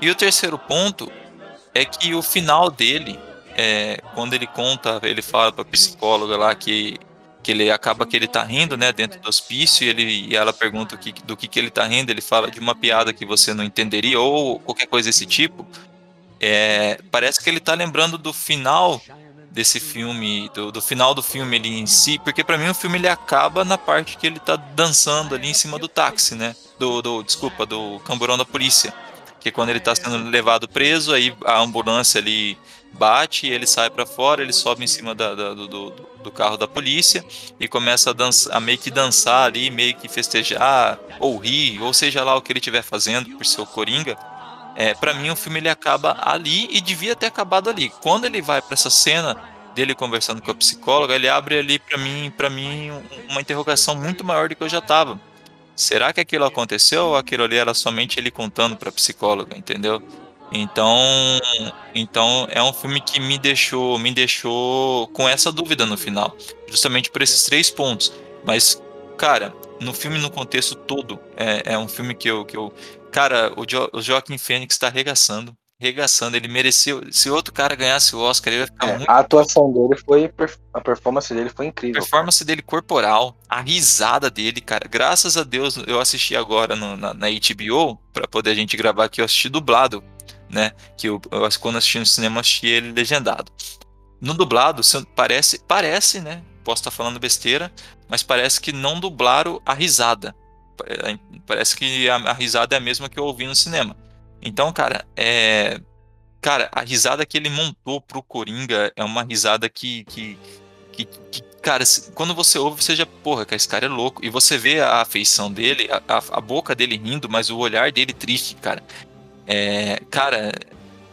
E o terceiro ponto é que o final dele, é, quando ele conta, ele fala para a psicóloga lá que, que ele acaba que ele tá rindo, né, dentro do hospício, e, ele, e ela pergunta que, do que, que ele tá rindo, ele fala de uma piada que você não entenderia, ou qualquer coisa desse tipo. É, parece que ele tá lembrando do final desse filme, do, do, final do filme ele em si, porque para mim o filme ele acaba na parte que ele tá dançando ali em cima do táxi, né? Do, do desculpa, do camburão da polícia. Que quando ele tá sendo levado preso, aí a ambulância ali bate, ele sai para fora, ele sobe em cima da, da, do, do, do, carro da polícia e começa a, dançar, a meio que dançar ali, meio que festejar, ou rir, ou seja lá o que ele estiver fazendo por seu coringa. É, para mim o filme ele acaba ali e devia ter acabado ali. Quando ele vai para essa cena dele conversando com a psicóloga, ele abre ali para mim, para mim uma interrogação muito maior do que eu já tava. Será que aquilo aconteceu ou aquilo ali era somente ele contando para psicóloga, entendeu? Então, então é um filme que me deixou, me deixou com essa dúvida no final, justamente por esses três pontos. Mas, cara, no filme no contexto todo, é, é um filme que eu, que eu cara, o, jo, o Joaquim Fênix tá arregaçando. Regaçando, ele mereceu. Se outro cara ganhasse o Oscar, ele ia ficar É, muito. a atuação dele foi. A performance dele foi A incrível. performance dele corporal, a risada dele, cara. Graças a Deus, eu assisti agora no- na, na HBO, pra poder a gente gravar aqui, eu assisti dublado, né? Que eu, eu quando assisti no cinema, assisti ele legendado. No dublado, parece, parece, né? Posso estar falando besteira, mas parece que não dublaram a risada. Pa- Parece que a, a risada é a mesma que eu ouvi no cinema. Então, cara, é. Cara, a risada que ele montou pro Coringa é uma risada que. que, que, que, cara, quando você ouve, você já, porra, cara, esse cara é louco. E você vê a afeição dele, a, a, boca dele rindo, mas o olhar dele triste, cara. É. Cara,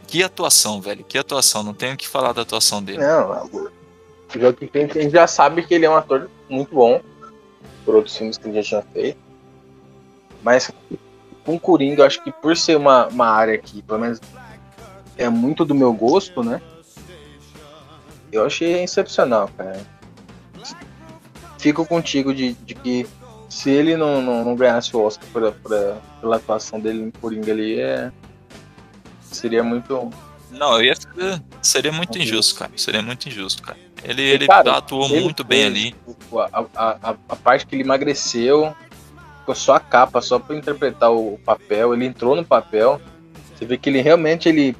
que atuação, velho. Que atuação. Não tenho o que falar da atuação dele. Não, Phoenix, a gente já sabe que ele é um ator muito bom por outros filmes que ele já tinha feito. Mas com Coringa, eu acho que por ser uma, uma área que, pelo menos, é muito do meu gosto, né? Eu achei excepcional, cara. Fico contigo de, de que se ele não, não, não ganhasse o Oscar por, por- pela atuação dele em Coringa ali, é, seria muito. Não, eu ia. Seria muito injusto, cara. Seria muito injusto, cara. Ele, ele cara, atuou ele muito bem ali. o- A, a, a, parte que ele emagreceu, só a capa, só pra interpretar o papel. Ele entrou no papel. Você vê que ele realmente, ele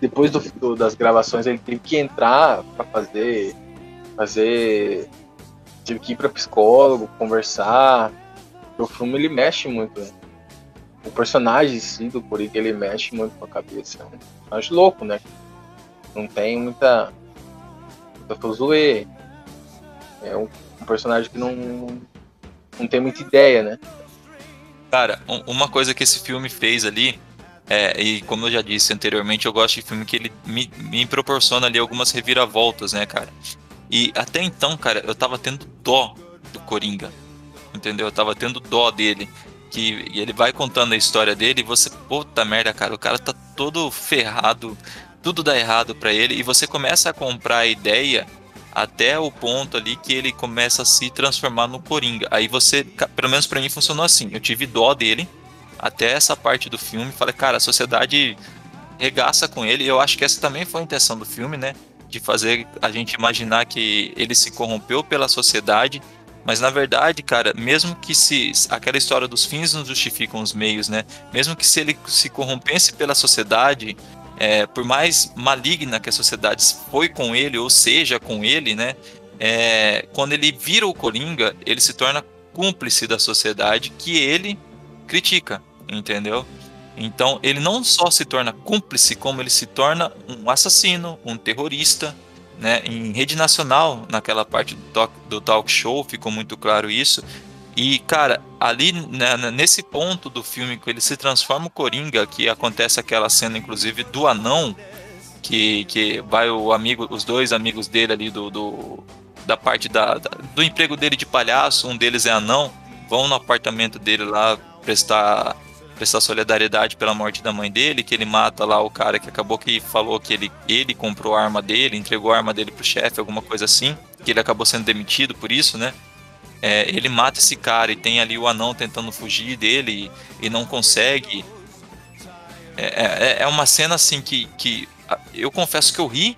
depois do, do- das gravações, ele teve que entrar pra fazer. Fazer. Tive que ir pra psicólogo, conversar. O filme ele mexe muito. né? O personagem em si do Coringa ele mexe muito com a cabeça. Eu acho louco, né? Não tem muita. muita fuzuê. É um, um personagem que não, não tem muita ideia, né? Cara, um- uma coisa que esse filme fez ali, é, e como eu já disse anteriormente, eu gosto de filme que ele me, me proporciona ali algumas reviravoltas, né, cara? E até então, cara, eu tava tendo dó do Coringa, entendeu? Eu tava tendo dó dele. Que, ele vai contando a história dele e você, puta merda, cara, o cara tá todo ferrado, tudo dá errado pra ele, e você começa a comprar a ideia até o ponto ali que ele começa a se transformar no Coringa. Aí você, pelo menos pra mim funcionou assim. Eu tive dó dele até essa parte do filme, falei, cara, a sociedade regaça com ele. Eu acho que essa também foi a intenção do filme, né? De fazer a gente imaginar que ele se corrompeu pela sociedade. Mas na verdade, cara, mesmo que se aquela história dos fins não justificam os meios, né? Mesmo que se ele se corrompesse pela sociedade, é, por mais maligna que a sociedade foi com ele ou seja com ele, né? É, quando ele vira o Coringa, ele se torna cúmplice da sociedade que ele critica, entendeu? Então ele não só se torna cúmplice, como ele se torna um assassino, um terrorista, né? Em rede nacional, naquela parte do talk, do talk show, ficou muito claro isso. E, cara, ali né, nesse ponto do filme que ele se transforma o Coringa, que acontece aquela cena, inclusive, do anão, que, que vai o amigo, os dois amigos dele ali do, do da parte da, da- do emprego dele de palhaço, um deles é anão, vão no apartamento dele lá prestar prestar solidariedade pela morte da mãe dele, que ele mata lá o cara que acabou que falou que ele, ele comprou a arma dele, entregou a arma dele pro chefe, alguma coisa assim, que ele acabou sendo demitido por isso, né? É, ele mata esse cara e tem ali o anão tentando fugir dele e, e não consegue. É, é, é uma cena assim que, que eu confesso que eu ri,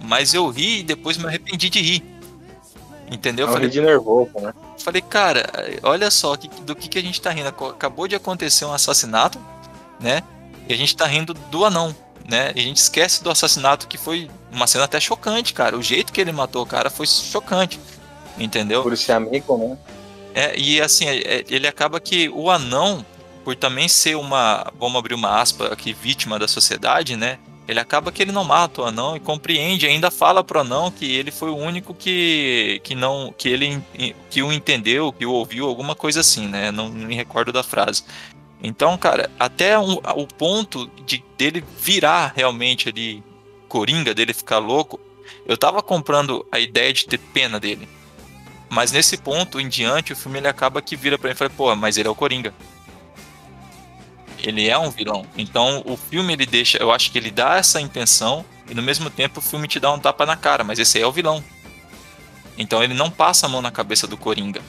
mas eu ri e depois me arrependi de rir. Entendeu? É Eu um falei, de nervoso, né? Falei, cara, olha só que- do que, que a gente tá rindo. Acabou de acontecer um assassinato, né? E a gente tá rindo do anão, né? E a gente esquece do assassinato que foi uma cena até chocante, cara. O jeito que ele matou o cara foi chocante, entendeu? Por ser amigo, né? É, e assim, é- é- ele acaba que o anão, por também ser uma, vamos abrir uma aspa aqui, vítima da sociedade, né? Ele acaba que ele não mata o anão e compreende, ainda fala pro anão que ele foi o único que, que não, que ele que o entendeu, que o ouviu, alguma coisa assim, né? Não me recordo da frase. Então, cara, até um- o ponto de dele virar realmente ali coringa, dele ficar louco, eu tava comprando a ideia de ter pena dele. Mas nesse ponto em diante, o filme ele acaba que vira pra mim e fala, pô, mas ele é o Coringa. Ele é um vilão. Então o filme ele deixa, eu acho que ele dá essa intenção e no mesmo tempo o filme te dá um tapa na cara, mas esse aí é o vilão. Então ele não passa a mão na cabeça do Coringa.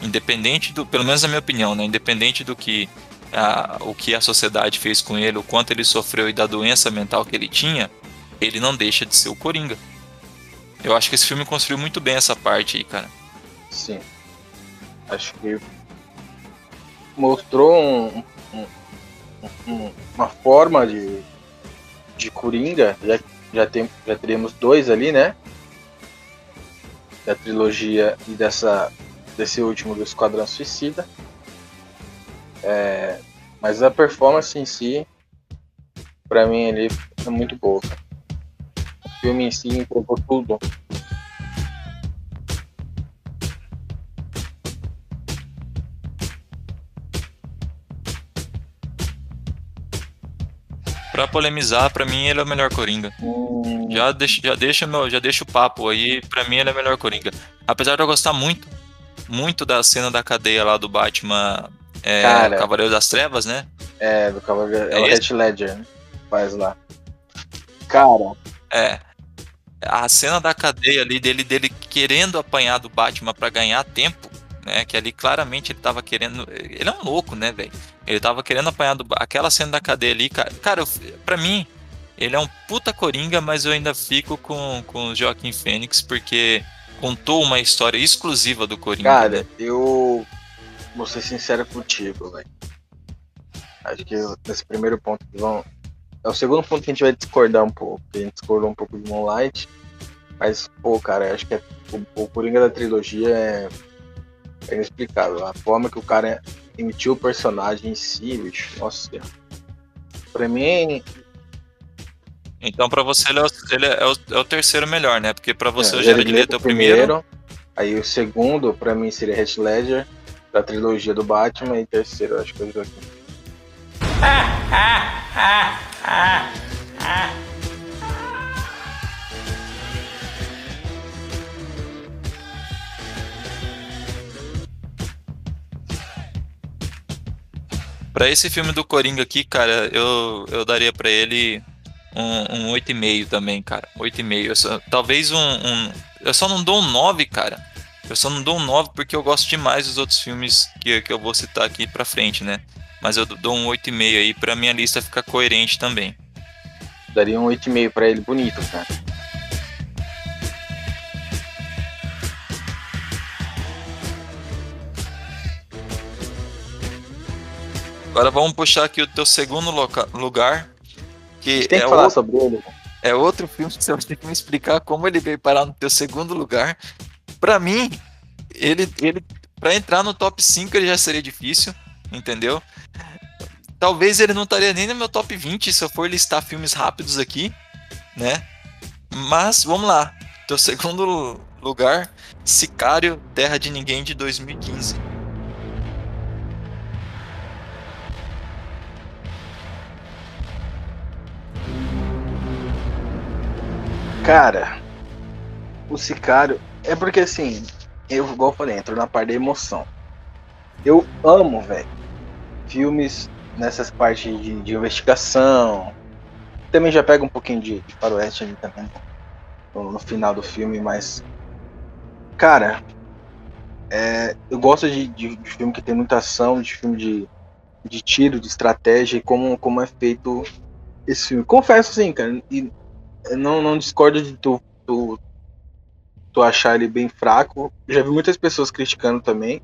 Independente do, pelo menos na minha opinião, né? Independente do que a, o que a sociedade fez com ele, o quanto ele sofreu e da doença mental que ele tinha, ele não deixa de ser o Coringa. Eu acho que esse filme construiu muito bem essa parte aí, cara. Sim. Acho que mostrou um, um, um, uma forma de, de Coringa. Já, já, tem, já teremos dois ali, né? Da trilogia e dessa, desse último do Esquadrão Suicida. É, mas a performance em si, pra mim, ele é muito boa. O filme em si entregou tudo. Pra polemizar, pra mim ele é o melhor Coringa. Hum, Já deixa, já deixa, meu, já deixa o papo aí, pra mim ele é o melhor Coringa. Apesar de eu gostar muito, muito da cena da cadeia lá do Batman é, Cara. Cavaleiro das Trevas, né? é, do Cavaleiro. É, É o? Heath Ledger, né? Faz lá. Cara, É. A cena da cadeia ali dele, dele querendo apanhar do Batman pra ganhar tempo, né? Que ali claramente ele tava querendo. Ele é um louco, né, velho? Ele tava querendo apanhar do. Aquela cena da cadeia ali, cara. Cara, pra mim, ele é um puta coringa, mas eu ainda fico com, com o Joaquim Fênix, porque contou uma história exclusiva do Coringa. cara, né? eu vou ser sincero contigo, velho. Acho que nesse primeiro ponto que vão. É o segundo ponto que a gente vai discordar um pouco. A gente discordou um pouco de Moonlight. Mas, pô, cara, acho que é- o, o Coringa da trilogia é, é inexplicável. A forma que o cara emitiu o personagem em si, bicho, nossa. Pra mim, Então, pra você, ele, é o, ele é o- é o terceiro melhor, né? Porque pra você, é, o Jared Leto é o primeiro. Aí o segundo, pra mim, seria Heath Ledger, da trilogia do Batman. E terceiro, acho que é o Joaquim. Pra esse filme do Coringa aqui, cara, eu, eu daria pra ele um, um 8,5 também, cara. 8,5. Eu só- Talvez um, um- Eu só não dou um 9, cara. Eu só não dou um 9 porque eu gosto demais dos outros filmes que, que eu vou citar aqui pra frente, né? Mas eu dou um 8,5 aí pra minha lista ficar coerente também. Daria um 8,5 pra ele, bonito, cara. Agora vamos puxar aqui o teu segundo lugar. Que Tem que é, falar o- sobre ele. é outro filme que você vai ter que me explicar como ele veio parar no teu segundo lugar. Pra mim, ele, ele para entrar no top 5 ele já seria difícil, entendeu? Talvez ele não estaria nem no meu top 20 se eu for listar filmes rápidos aqui, né? Mas vamos lá. Teu segundo lugar, Sicário, Terra de Ninguém de 2015. Cara, o Sicário. É porque assim, eu, igual eu falei, entro na parte da emoção. Eu amo, velho, filmes nessas partes de, de investigação. Também já pega um pouquinho de, de faroeste ali também no, no final do filme, mas. Cara, é, eu gosto de, de, de filme que tem muita ação, de filme de, de tiro, de estratégia e como, como é feito esse filme. Confesso assim, cara, e eu não, não discordo de tu, tu, tu achar ele bem fraco. Já vi muitas pessoas criticando também.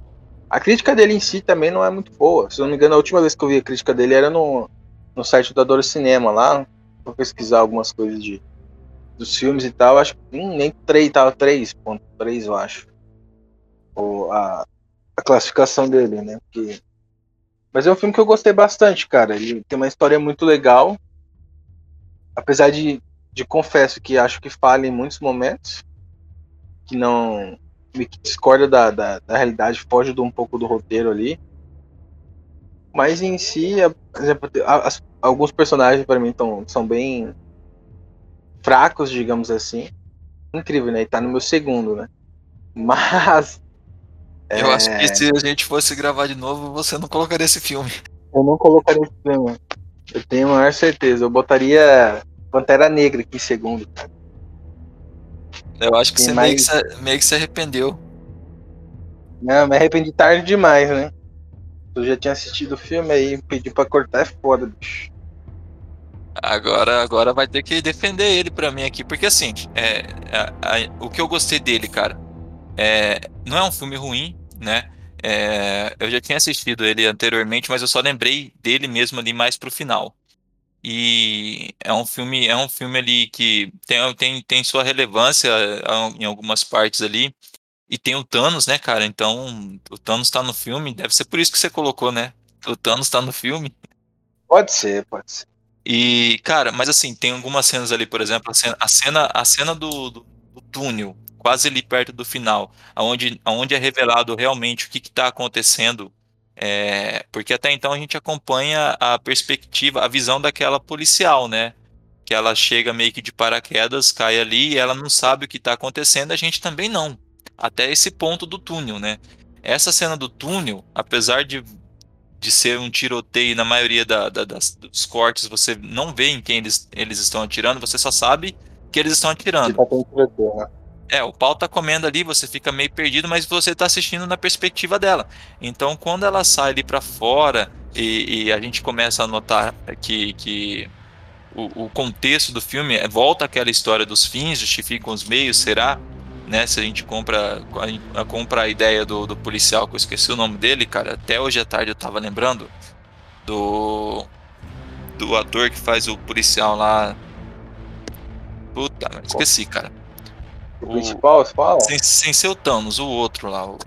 A crítica dele em si também não é muito boa. Se não me engano, a última vez que eu vi a crítica dele era no, no site do Adoro Cinema lá. Vou pesquisar algumas coisas de, dos filmes e tal. Acho que nem 3, tava 3.3, eu acho. Ou a, a classificação dele, né? Porque... Mas é um filme que eu gostei bastante, cara. Ele tem uma história muito legal. Apesar de de confesso que acho que falha em muitos momentos, que não que discorda da, da, da realidade, foge de um pouco do roteiro ali. Mas em si, a- a- alguns personagens para mim tão, são bem fracos, digamos assim. Incrível, né? E tá no meu segundo, né? Mas Eu É. acho que se a gente fosse gravar de novo, você não colocaria esse filme. eu não colocaria esse filme. Eu tenho a maior certeza. Eu botaria Pantera Negra aqui em segundo. Eu acho que Tem você meio, que mais- se, meio que se arrependeu. Não, me arrependi tarde demais, né? tu já tinha assistido o filme aí, pedir pra cortar é foda, bicho. Agora, agora vai ter que defender ele pra mim aqui, porque assim, é, a, a, o que eu gostei dele, cara, é, não é um filme ruim, né? É, eu já tinha assistido ele anteriormente, mas eu só lembrei dele mesmo ali mais pro final. E é um filme, é um filme ali que tem, tem, tem sua relevância em algumas partes ali. E tem o Thanos, né, cara? Então, o Thanos tá no filme, deve ser por isso que você colocou, né? O Thanos tá no filme. Pode ser, pode ser. E, cara, mas assim, tem algumas cenas ali, por exemplo, a cena, a cena, a cena do, do, do túnel, quase ali perto do final, onde, onde é revelado realmente o que está acontecendo. É, porque até então a gente acompanha a perspectiva, a visão daquela policial, né? Que ela chega meio que de paraquedas, cai ali e ela não sabe o que está acontecendo, a gente também não. Até esse ponto do túnel, né? Essa cena do túnel, apesar de, de ser um tiroteio, na maioria da, da, das, dos cortes você não vê em quem eles, eles estão atirando, você só sabe que eles estão atirando. Tá é, o pau tá comendo ali, você fica meio perdido, mas você tá assistindo na perspectiva dela. Então, quando ela sai ali para fora e, e, a gente começa a notar que, que o, o, contexto do filme é, volta aquela história dos fins justificam os meios, será? Né, se a gente compra a, a, compra a ideia do, do policial, que eu esqueci o nome dele, cara, até hoje à tarde eu tava lembrando do do ator que faz o policial lá. Puta, esqueci, cara. O, o principal, você fala? Sem, sem ser o Thanos, o outro lá. O...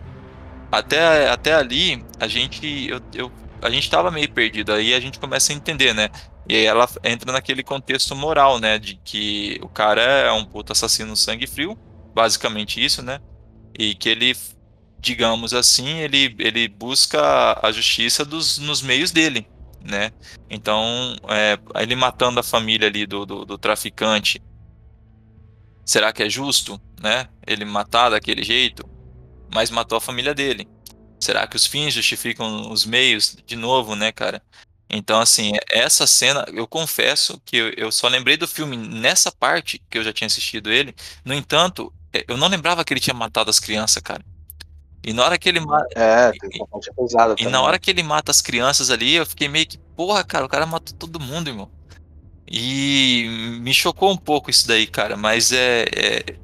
Até, até ali, a gente. Eu, eu, a gente tava meio perdido. Aí a gente começa a entender, né? E aí ela entra naquele contexto moral, né? De que o cara é um puto assassino sangue frio. Basicamente isso, né? E que ele, digamos assim, ele, ele busca a justiça dos, nos meios dele, né? Então, é, ele matando a família ali do, do, do traficante Será que é justo, né? Ele matar daquele jeito, mas matou a família dele. Será que os fins justificam os meios? De novo, né, cara? Então, assim, essa cena, eu confesso que eu, eu só lembrei do filme nessa parte que eu já tinha assistido ele. No entanto, é, eu não lembrava que ele tinha matado as crianças, cara. E na hora que ele mata. É, tem uma parte pesada. E na hora que ele mata as crianças ali, eu fiquei meio que, porra, cara, o cara matou todo mundo, irmão. E me chocou um pouco isso daí, cara. Mas é, é...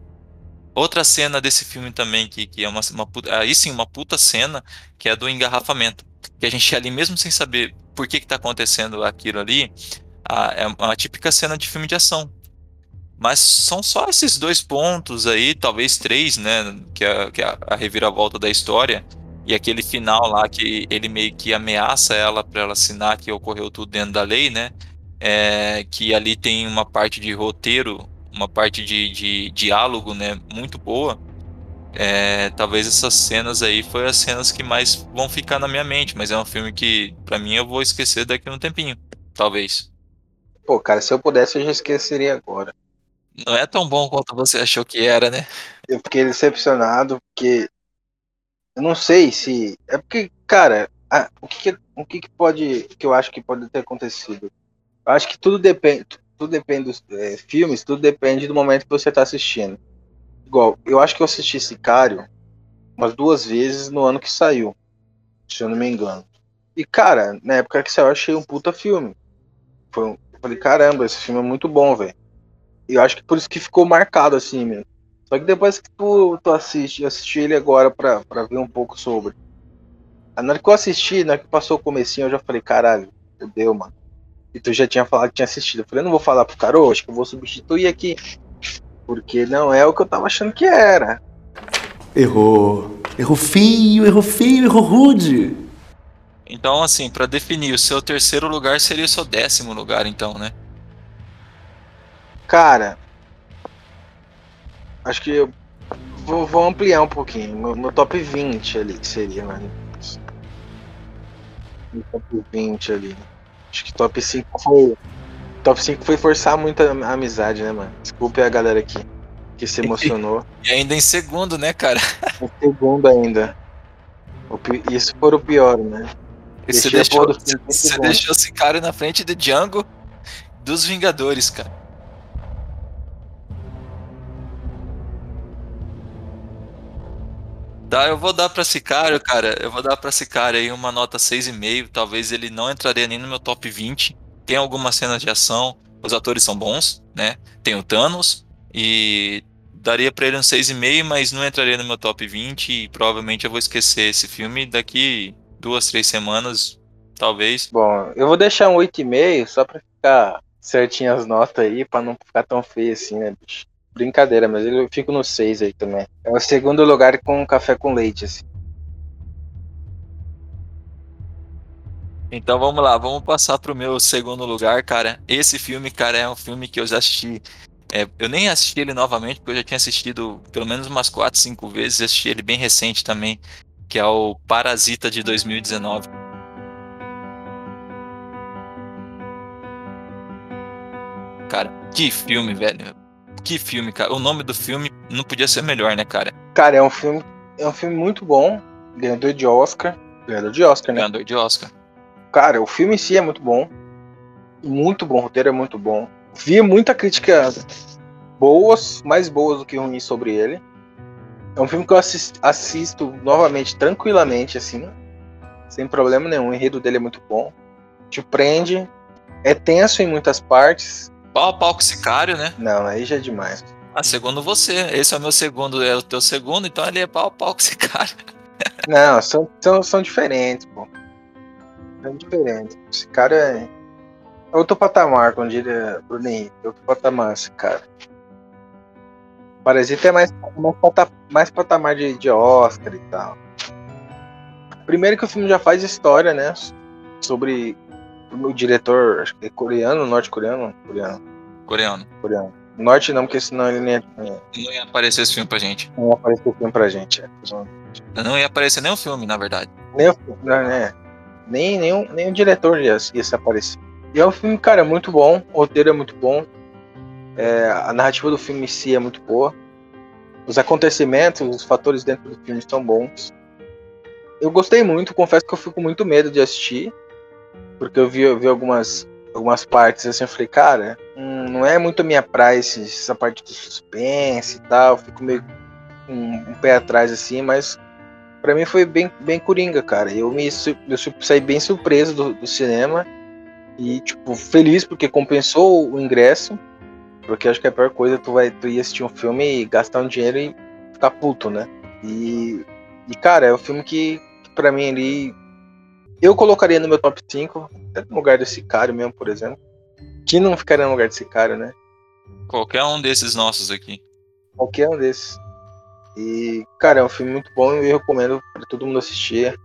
outra cena desse filme também que, que é uma, uma aí sim uma puta cena que é do engarrafamento, que a gente ali mesmo sem saber por que que tá acontecendo aquilo ali, a, é uma típica cena de filme de ação. Mas são só esses dois pontos aí, talvez três, né? Que é, que é a reviravolta da história. E aquele final lá que ele meio que ameaça ela para ela assinar que ocorreu tudo dentro da lei, né? É, que ali tem uma parte de roteiro, uma parte de, de diálogo, né, muito boa. É, talvez essas cenas aí foi as cenas que mais vão ficar na minha mente, mas é um filme que, para mim, eu vou esquecer daqui a um tempinho, talvez. Pô, cara, se eu pudesse, eu já esqueceria agora. Não é tão bom quanto você achou que era, né? Eu fiquei decepcionado, porque eu não sei se. É porque, cara, o, que, que, o que, que pode. que eu acho que pode ter acontecido? Eu acho que tudo depende, tudo depende dos é, filmes, tudo depende do momento que você está assistindo. Igual, eu acho que eu assisti Sicário umas duas vezes no ano que saiu, se eu não me engano. E cara, na época que saiu, eu achei um puta filme. Foi um, eu falei, caramba, esse filme é muito bom, velho. E eu acho que por isso que ficou marcado assim mesmo. Só que depois que tu, tu assiste, eu assisti ele agora pra, pra ver um pouco sobre. Na hora que eu assisti, na hora que passou o comecinho, eu já falei, caralho, fudeu, mano. E tu já tinha falado que tinha assistido. Eu falei, não vou falar pro cara, acho que eu vou substituir aqui. Porque não é o que eu tava achando que era. Errou. Errou feio, errou feio, errou rude. Então, assim, para definir, o seu terceiro lugar seria o seu décimo lugar, então, né? Cara, acho que eu vou, vou ampliar um pouquinho. Meu, meu, top 20 ali, que seria, mano. Meu top 20 ali. Acho que top 5 foi. Top 5 foi forçar muito a amizade, né, mano? Desculpe a galera aqui que se emocionou. E ainda em segundo, né, cara? Em segundo ainda. Isso foi o pior, né? Você deixou, você deixou esse cara na frente do Django dos Vingadores, cara. Tá, eu vou dar pra Sicário, cara. Eu vou dar pra Sicário aí uma nota 6,5. Talvez ele não entraria nem no meu top 20. Tem algumas cenas de ação. Os atores são bons, né? Tem o Thanos. E daria pra ele um 6,5, mas não entraria no meu top 20. E provavelmente eu vou esquecer esse filme daqui duas, três semanas. Talvez. Bom, eu vou deixar um 8,5 só pra ficar certinho as notas aí, pra não ficar tão feio assim, né, bicho? Brincadeira, mas eu fico no 6 aí também. É o segundo lugar com café com leite, assim. Então vamos lá, vamos passar pro meu segundo lugar, cara. Esse filme, cara, é um filme que eu já assisti. é, eu nem assisti ele novamente, porque eu já tinha assistido pelo menos umas 4, 5 vezes. Assisti ele bem recente também, que é o Parasita de 2019. Cara, que filme, velho. Que filme, cara. O nome do filme não podia ser melhor, né, cara? Cara, é um filme, é um filme muito bom, ganhador de Oscar. Ganhador de Oscar, né? Ganhador de Oscar. Cara, o filme em si é muito bom. Muito bom, o roteiro é muito bom. Vi muita crítica boas, mais boas do que ruins sobre ele. É um filme que eu assis- assisto novamente, tranquilamente, assim. Sem problema nenhum. O enredo dele é muito bom. Te prende. É tenso em muitas partes. Pau a pau com Sicário, né? Não, aí já é demais. Ah, segundo você. Esse é o meu segundo, é o teu segundo, então ele é pau a pau com Sicário. Não, são, são, são diferentes, pô. São diferentes. Esse cara é. outro patamar, como diria Bruno Henrique. Outro patamar, esse cara. Parasita é mais, mais patamar de, de Oscar e tal. Primeiro que o filme já faz história, né? Sobre o diretor, acho que é coreano, norte-coreano? Coreano, Coreano. coreano. Norte não, porque senão ele nem, é, Não ia aparecer esse filme pra gente. nem apareceu o filme pra gente. é. Não ia aparecer nem o filme, na verdade. Nem, o- não, né? nem, nem, o, nem o diretor ia, ia se aparecer. E é um filme, cara, muito bom. O roteiro é muito bom. É, a narrativa do filme em si é muito boa. Os acontecimentos, os fatores dentro do filme são bons. Eu gostei muito, confesso que eu fico com muito medo de assistir. Porque eu vi, eu vi algumas, algumas partes assim, eu falei, cara, hum, não é muito a minha praia esse- essa parte do suspense e tal. Fico meio com um pé atrás assim, mas Pra mim foi bem, bem coringa, cara. Eu me eu saí bem surpreso do, do cinema e, tipo, feliz porque compensou o ingresso. Porque acho que a pior coisa é tu vai tu ir assistir um filme e gastar um dinheiro e ficar puto, né? E, e cara, é um filme que, que pra mim ali. Eu colocaria no meu top 5, até no lugar desse cara mesmo, por exemplo. Que não ficaria no lugar desse cara, né? Qualquer um desses nossos aqui. Qualquer um desses. E, cara, é um filme muito bom e eu recomendo pra todo mundo assistir.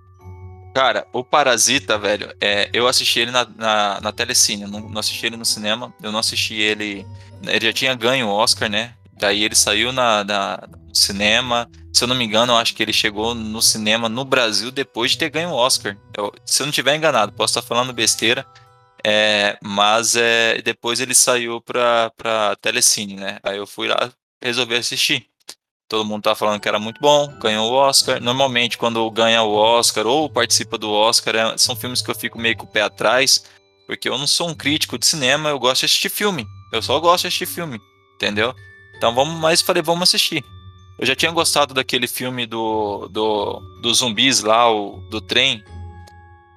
Cara, o Parasita, velho, é, eu assisti ele na, na, na Telecine, não, não assisti ele no cinema, eu não assisti ele. Ele já tinha ganho o Oscar, né? Daí ele saiu na, na- cinema. Se eu não me engano, eu acho que ele chegou no cinema no Brasil depois de ter ganho o Oscar. Eu- se eu não estiver enganado, posso estar falando besteira. É, mas é, depois ele saiu pra, pra Telecine, né? Aí eu fui lá resolvi assistir. Todo mundo tá falando que era muito bom, ganhou o Oscar. Normalmente, quando ganha o Oscar ou participa do Oscar, é- são filmes que eu fico meio com o pé atrás, porque eu não sou um crítico de cinema, eu gosto de assistir filme. Eu só gosto de assistir filme, entendeu? Então vamos, mas falei, vamos assistir. Eu já tinha gostado daquele filme do, do, do zumbis lá, o, do trem,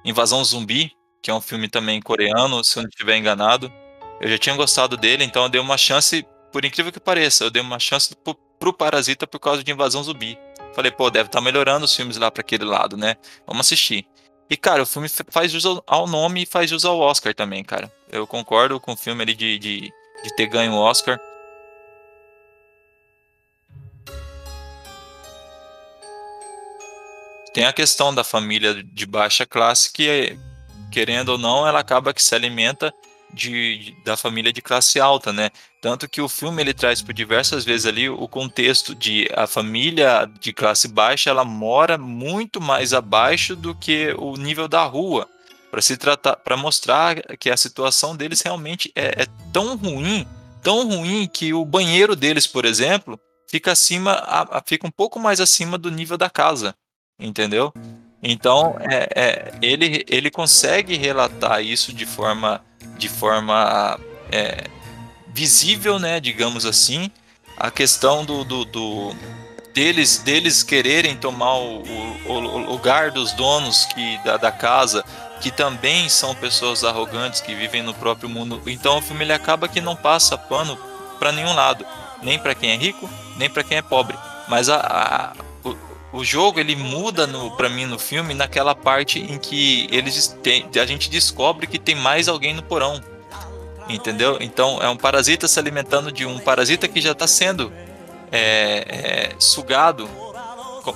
Invasão Zumbi, que é um filme também coreano, se eu não estiver enganado. Eu já tinha gostado dele, então eu dei uma chance, por incrível que pareça, eu dei uma chance pro, pro Parasita por causa de Invasão Zumbi. Falei, pô, deve estar melhorando os filmes lá pra aquele lado, né? Vamos assistir. E, cara, o filme fa- faz jus ao- nome e faz jus ao Oscar também, cara. Eu concordo com o filme ali de, de, de ter ganho o Oscar. Tem a questão da família de baixa classe que, querendo ou não, ela acaba que se alimenta de, da família de classe alta, né? Tanto que o filme ele traz por diversas vezes ali o contexto de a família de classe baixa ela mora muito mais abaixo do que o nível da rua para se tratar para mostrar que a situação deles realmente é, é tão ruim tão ruim que o banheiro deles por exemplo fica acima fica um pouco mais acima do nível da casa entendeu? Então é, é, ele ele consegue relatar isso de forma de forma é, visível, né, digamos assim, a questão do, do, do, deles deles quererem tomar o, o, o lugar dos donos que da, da, casa que também são pessoas arrogantes que vivem no próprio mundo. Então o filme ele acaba que não passa pano para nenhum lado. Nem para quem é rico nem para quem é pobre. Mas a, a o, jogo ele muda para mim no filme naquela parte em que eles tem, a gente descobre que tem mais alguém no porão entendeu então é um parasita se alimentando de um parasita que já está sendo é, é, sugado.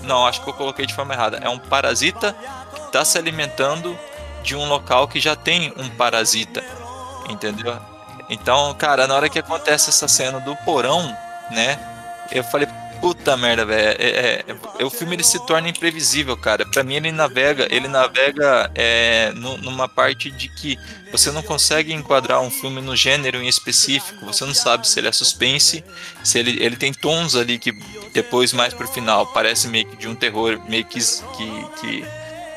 Não, acho que eu coloquei de forma errada. É um parasita que está se alimentando de um local que já tem um parasita. Entendeu? Então, cara, na hora que acontece essa cena do porão, né? Eu falei, Puta merda, velho. É, é, é, o filme ele se torna imprevisível, cara. Para mim ele navega, ele navega é, numa parte de que você não consegue enquadrar um filme no gênero em específico. Você não sabe se ele é suspense, se ele, ele tem tons ali que depois mais pro final parece meio que de um terror, meio que, que, que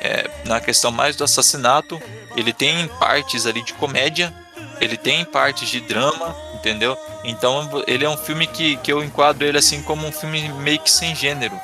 é, na questão mais do assassinato. Ele tem partes ali de comédia, ele tem partes de drama, entendeu? Então ele é um filme que, que eu enquadro ele assim como um filme meio que sem gênero.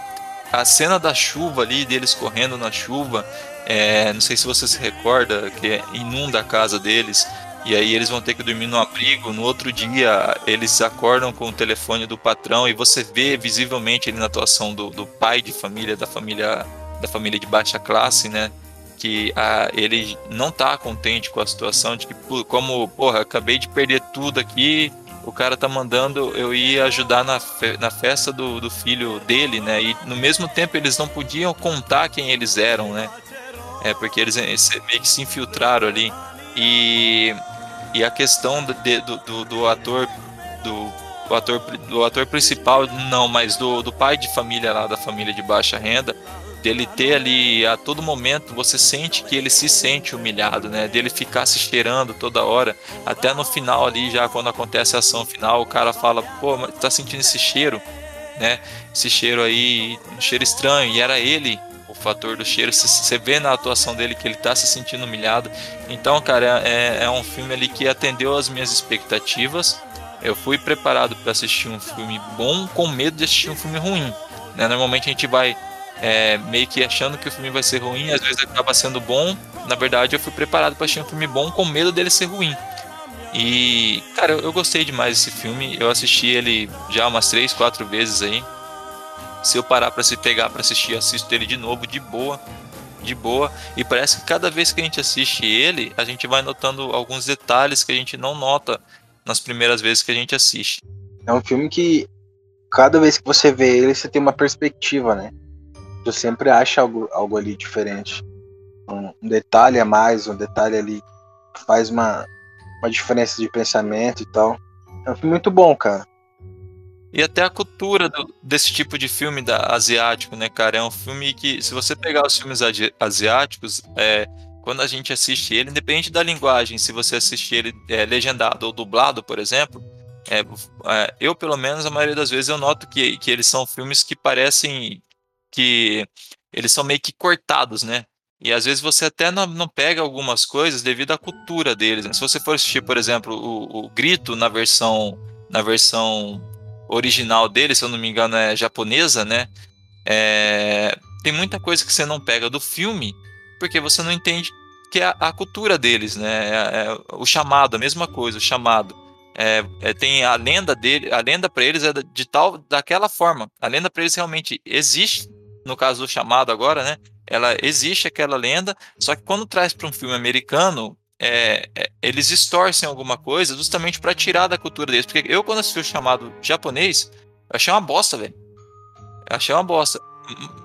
A cena da chuva ali, deles correndo na chuva, é, não sei se você se recorda, que inunda a casa deles, e aí eles vão ter que dormir no abrigo. No outro dia, eles acordam com o telefone do patrão e você vê visivelmente ali na atuação do, do pai de família, da família da família de baixa classe, né? Que a, ele não tá contente com a situação de que, como, porra, acabei de perder tudo aqui, o cara tá mandando eu ir ajudar na, fe na festa do, do filho dele, né? E no mesmo tempo eles não podiam contar quem eles eram, né? É, porque eles meio que se infiltraram ali. E, e a questão do, do, do ator do, do, ator do ator principal, não, mas do, do pai de família lá, da família de baixa renda, dele ter ali a todo momento você sente que ele se sente humilhado, né? Dele ficar se cheirando toda hora, até no final ali já quando acontece a ação final, o cara fala: "Pô, mas tá sentindo esse cheiro?", né? Esse cheiro aí, um cheiro estranho, e era ele o fator do cheiro. Você vê na atuação dele que ele tá se sentindo humilhado. Então, cara, é, é um filme ali que atendeu às minhas expectativas. Eu fui preparado para assistir um filme bom com medo de assistir um filme ruim. Né? Normalmente a gente vai é, meio que achando que o filme vai ser ruim, às vezes acaba sendo bom. Na verdade, eu fui preparado para assistir um filme bom com medo dele ser ruim. E, cara, eu, eu gostei demais desse filme. Eu assisti ele já umas três, quatro vezes aí. Se eu parar para se pegar para assistir, assisto ele de novo, de boa, de boa. E parece que cada vez que a gente assiste ele, a gente vai notando alguns detalhes que a gente não nota nas primeiras vezes que a gente assiste. É um filme que cada vez que você vê ele, você tem uma perspectiva, né? Tu sempre acha algo, algo ali diferente. Um, um detalhe a mais, um detalhe ali que faz uma, uma diferença de pensamento e tal. É um filme muito bom, cara. E até a cultura do, desse tipo de filme da, asiático, né, cara? É um filme que, se você pegar os filmes asiáticos, é, quando a gente assiste ele, independente da linguagem, se você assistir ele é, legendado ou dublado, por exemplo, é, é, eu, pelo menos, a maioria das vezes eu noto que, que eles são filmes que parecem que eles são meio que cortados, né? E às vezes você até não, não pega algumas coisas devido à cultura deles. Né? Se você for assistir, por exemplo, o, o, Grito na versão na versão original dele, se eu não me engano é japonesa, né? É, tem muita coisa que você não pega do filme porque você não entende que é a, a cultura deles, né? É, é, o chamado, a mesma coisa, o chamado. É, é, tem a lenda dele, a lenda para eles é de tal, daquela forma. A lenda para eles realmente existe no caso do chamado agora, né? Ela existe aquela lenda, só que quando traz para um filme americano, é, é, eles distorcem alguma coisa justamente para tirar da cultura deles. Porque eu, quando assisti o chamado japonês, achei uma bosta, velho. Achei uma bosta.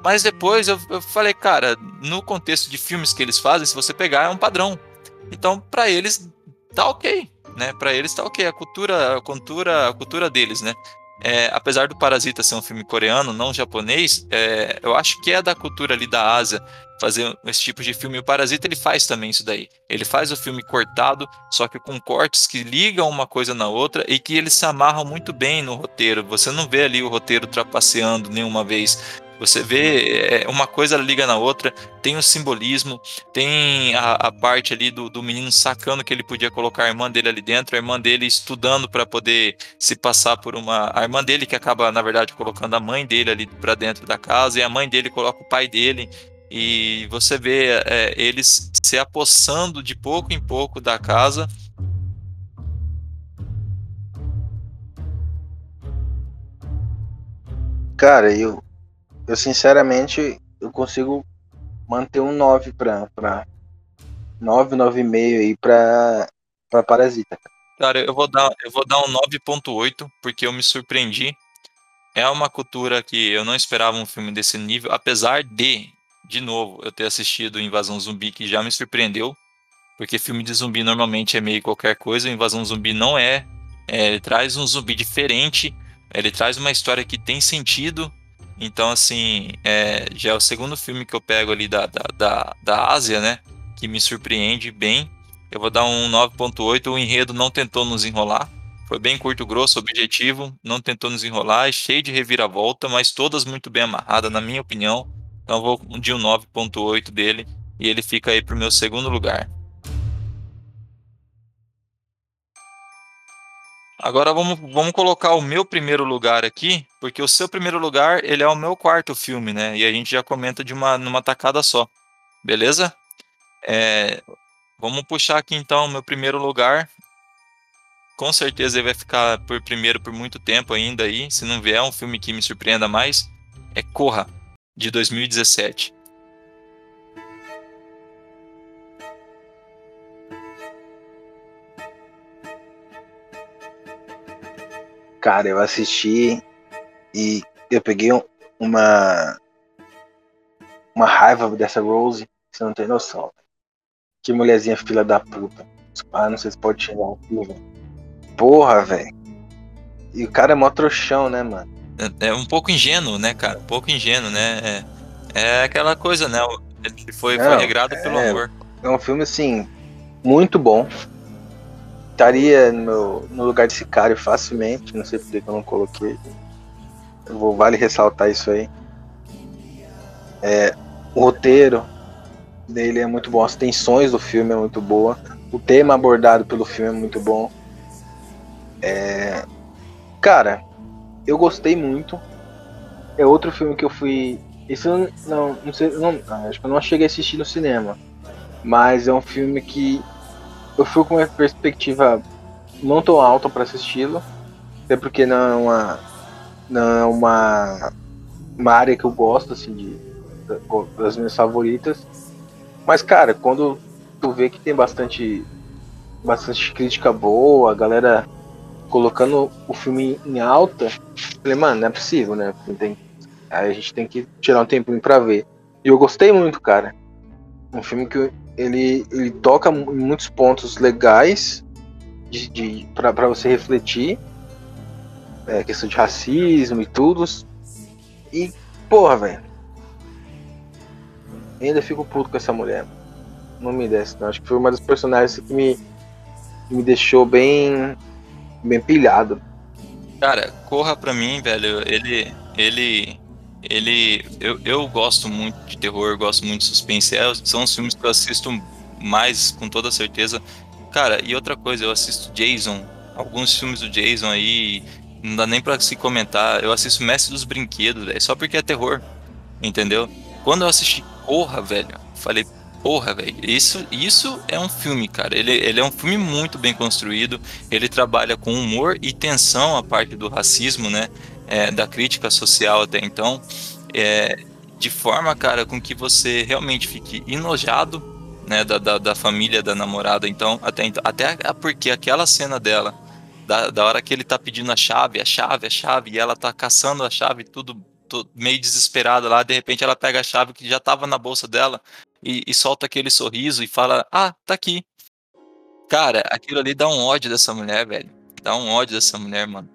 Mas depois eu, eu, falei, cara, no contexto de filmes que eles fazem, se você pegar, é um padrão. Então, para eles, tá ok, né? Para eles tá ok. A cultura, a cultura, a cultura deles, né? É, apesar do Parasita ser um filme coreano, não japonês, é, eu acho que é da cultura ali da Ásia fazer esse tipo de filme. O Parasita ele faz também isso daí. Ele faz o filme cortado, só que com cortes que ligam uma coisa na outra e que eles se amarram muito bem no roteiro. Você não vê ali o roteiro trapaceando nenhuma vez. Você vê é, uma coisa liga na outra, tem o simbolismo, tem a, a parte ali do, do, menino sacando que ele podia colocar a irmã dele ali dentro, a irmã dele estudando para poder se passar por uma. A irmã dele que acaba, na verdade, colocando a mãe dele ali para dentro da casa, e a mãe dele coloca o pai dele. E você vê é, eles se apossando de pouco em pouco da casa. Cara, eu, eu sinceramente eu consigo manter um 9 pra, pra 9, 9,5 aí pra, pra Parasita. Cara, eu vou dar, eu vou dar um 9.8 porque eu me surpreendi. É uma cultura que eu não esperava um filme desse nível, apesar de, de novo, eu ter assistido Invasão Zumbi que já me surpreendeu, porque filme de zumbi normalmente é meio qualquer coisa, Invasão Zumbi não é. é ele traz um zumbi diferente, ele traz uma história que tem sentido, então, assim, é, já é o segundo filme que eu pego ali da, da, da, da Ásia, né? Que me surpreende bem. Eu vou dar um 9.8. O enredo não tentou nos enrolar. Foi bem curto, grosso, objetivo. Não tentou nos enrolar. É cheio de reviravolta, mas todas muito bem amarradas, na minha opinião. Então, eu vou de um 9.8 dele. E ele fica aí pro meu segundo lugar. Agora vamos, vamos colocar o meu primeiro lugar aqui, porque o seu primeiro lugar ele é o meu quarto filme, né? E a gente já comenta de uma numa tacada só, beleza? É, vamos puxar aqui então o meu primeiro lugar. Com certeza ele vai ficar por primeiro por muito tempo ainda aí. Se não vier um filme que me surpreenda mais, é Corra de 2017. Cara, eu assisti e eu peguei uma uma raiva dessa Rose, você não tem noção. Que mulherzinha filha da puta. Ah, não sei se pode chegar aqui, velho. Porra, velho. E o cara é mó trouxão, né, mano? É, é, um pouco ingênuo, né, cara? Um pouco ingênuo, né? É, é aquela coisa, né? Ele foi, não, foi regrado é, pelo amor. É um filme, assim, muito bom estaria no, no lugar de Sicário facilmente, não sei por que eu não coloquei. Eu vou vale ressaltar isso aí. É, o roteiro dele é muito bom, as tensões do filme é muito boa, o tema abordado pelo filme é muito bom. É, cara, eu gostei muito. É outro filme que eu fui. Esse eu não, não sei, não, acho que eu não cheguei a assistir no cinema, mas é um filme que eu fui com uma perspectiva não tão alta para assisti-lo, até porque não é uma não é uma, uma área que eu gosto assim de das minhas favoritas. Mas cara, quando tu vê que tem bastante bastante crítica boa, a galera colocando o filme em alta, falei, mano, não é possível, né? Tem, a gente tem que tirar um tempinho pra ver. E eu gostei muito, cara. Um filme que ele, ele toca em muitos pontos legais de, de para você refletir. É, questão de racismo e tudo. E, porra, velho. Ainda fico puto com essa mulher. Não me desce, não. Acho que foi uma das personagens que me, me deixou bem, bem pilhado. Cara, Corra pra mim, velho, ele. Ele ele eu, eu gosto muito de terror, gosto muito de suspense. É, são os filmes que eu assisto mais com toda certeza. Cara, e outra coisa, eu assisto Jason, alguns filmes do Jason aí, não dá nem para se comentar. Eu assisto Mestre dos Brinquedos, velho, só porque é terror. Entendeu? Quando eu assisti Porra, velho, falei, porra, velho, isso, isso é um filme, cara. Ele, ele é um filme muito bem construído. Ele trabalha com humor e tensão a parte do racismo, né? É, da crítica social até então, é, de forma, cara, com que você realmente fique enojado, né, da, da, da família da namorada, então, até, então, até porque aquela cena dela, da, da hora que ele tá pedindo a chave, a chave, a chave, e ela tá caçando a chave, tudo, tudo meio desesperada lá, de repente ela pega a chave que já tava na bolsa dela e, e solta aquele sorriso e fala, ah, tá aqui. Cara, aquilo ali dá um ódio dessa mulher, velho. Dá um ódio dessa mulher, mano.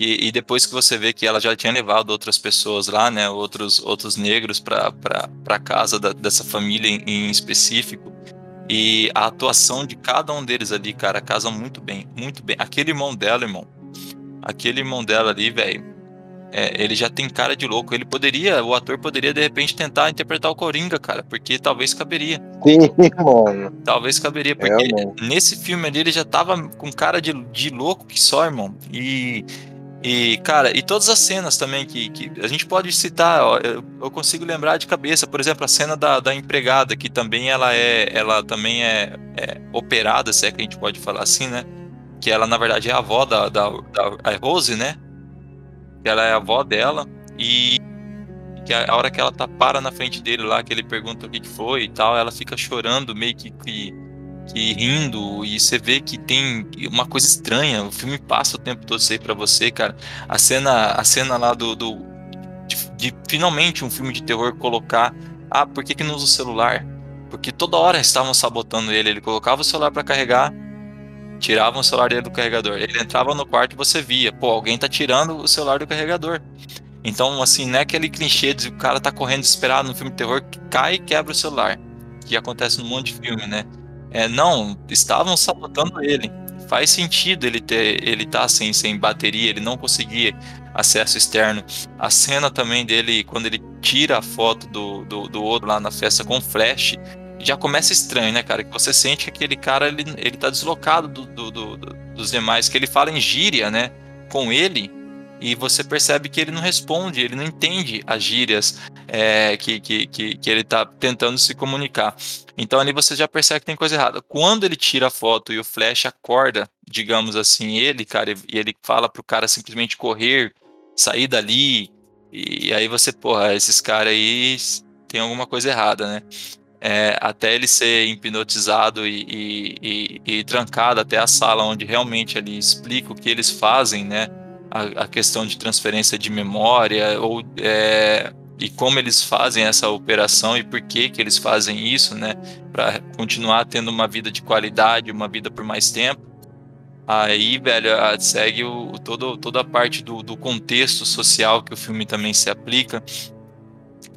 E, e, depois que você vê que ela já tinha levado outras pessoas lá, né, outros, outros negros para casa da, dessa família em, em, específico, e a atuação de cada um deles ali, cara, casa muito bem, muito bem. Aquele irmão dela, irmão, aquele irmão dela ali, velho, é, ele já tem cara de louco. Ele poderia, o ator poderia de repente tentar interpretar o Coringa, cara, porque talvez caberia. Sim, mano. Talvez caberia, porque Realmente. nesse filme ali ele já tava com cara de, de louco que só, irmão. E, e cara, e todas as cenas também que, que a gente pode citar, ó, eu, eu consigo lembrar de cabeça, por exemplo, a cena da, da empregada, que também ela é, ela também é, é operada, se é que a gente pode falar assim, né? Que ela, na verdade, é a avó da, da, da a Rose, né? Ela é a avó dela. E que a a hora que ela tá para na frente dele lá, que ele pergunta o que, que foi e tal, ela fica chorando, meio que, que, que rindo, e você vê que tem uma coisa estranha. O filme passa o tempo todo isso aí pra você, cara. A cena, a cena lá do. do de, de finalmente um filme de terror colocar. Ah, por que, que não usa o celular? Porque toda hora estavam sabotando ele. Ele colocava o celular pra carregar, tiravam o celular dele do carregador. Ele entrava no quarto e você via, pô, alguém tá tirando o celular do carregador. Então, assim, não é aquele clichê de o cara tá correndo desesperado no filme de terror, que cai e quebra o celular. Que acontece num monte de filme, né? É, não, estavam sabotando ele. Faz sentido ele ter, ele tá sem, sem bateria, ele não conseguir acesso externo. A cena também dele, quando ele tira a foto do, do, do outro lá na festa com flash, já começa estranho, né, cara? Que você sente que aquele cara, ele, ele tá deslocado do, do- do- do- dos demais, que ele fala em gíria, né, com ele, e você percebe que ele não responde, ele não entende as gírias é, que, que, que, que ele tá tentando se comunicar. Então ali você já percebe que tem coisa errada. Quando ele tira a foto e o Flash acorda, digamos assim, ele, cara, e ele fala pro cara simplesmente correr, sair dali, e aí você, porra, esses caras aí tem alguma coisa errada, né? É, até ele ser hipnotizado e, e- e- e trancado até a sala onde realmente ele explica o que eles fazem, né? A, a questão de transferência de memória ou é, e como eles fazem essa operação e por que que eles fazem isso, né? Para continuar tendo uma vida de qualidade, uma vida por mais tempo. Aí, velho, segue o, todo, toda a parte do, do contexto social que o filme também se aplica.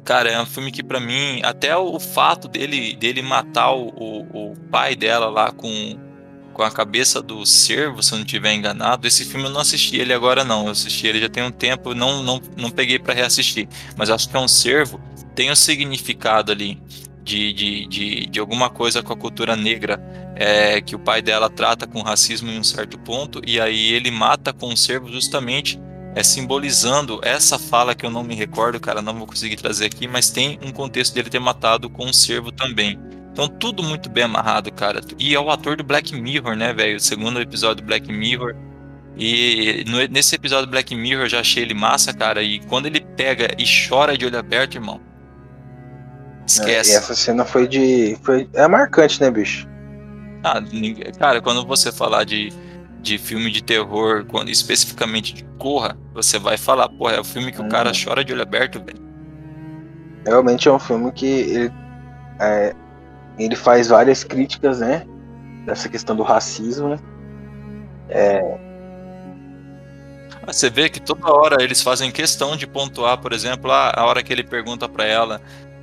Cara, é um filme que pra mim, até o fato dele, dele matar o, o, o pai dela lá com, com a cabeça do cervo, se eu não estiver enganado, esse filme eu não assisti ele agora não, eu assisti ele já tem um tempo, não, não, não peguei pra reassistir, mas acho que é um cervo, tem um significado ali de, de, de, de alguma coisa com a cultura negra, é, que o pai dela trata com racismo em um certo ponto, e aí ele mata com o cervo justamente é simbolizando essa fala que eu não me recordo, cara, não vou conseguir trazer aqui, mas tem um contexto dele ter matado com um cervo também. Então tudo muito bem amarrado, cara. E é o ator do Black Mirror, né, velho? O segundo episódio do Black Mirror. E no- nesse episódio do Black Mirror eu já achei ele massa, cara. E quando ele pega e chora de olho aberto, irmão. É, Esquece. e essa cena foi de. Foi, é marcante, né, bicho? Ah, cara, quando você falar de, de filme de terror, quando, especificamente de Corra, você vai falar, porra, é o filme que o cara Uhum. chora de olho aberto, velho. Realmente é um filme que ele, é, ele faz várias críticas, né? Dessa questão do racismo, né? Ah, Você vê que toda hora eles fazem questão de pontuar, por exemplo, a, a hora que ele pergunta pra ela,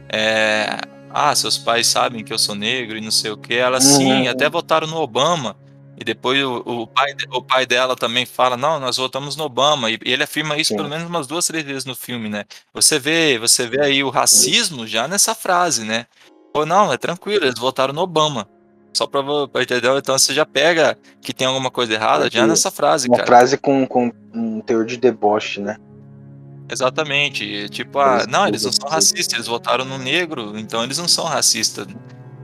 é, ah, seus pais sabem que eu sou negro e não sei o que. Ela, sim, Uhum. até votaram no Obama. E depois o, o pai, o pai dela também fala, não, nós votamos no Obama. E, e ele afirma isso Sim. pelo menos umas duas, três vezes no filme, né? Você vê, você vê aí o racismo já nessa frase, né? Ou não, é tranquilo, eles votaram no Obama. Só pra, pra entender, então você já pega que tem alguma coisa errada já nessa frase, Uma cara. frase com, com um teor de deboche, né? Exatamente. Tipo, ah, não, eles não são racistas, eles votaram no negro, então eles não são racistas.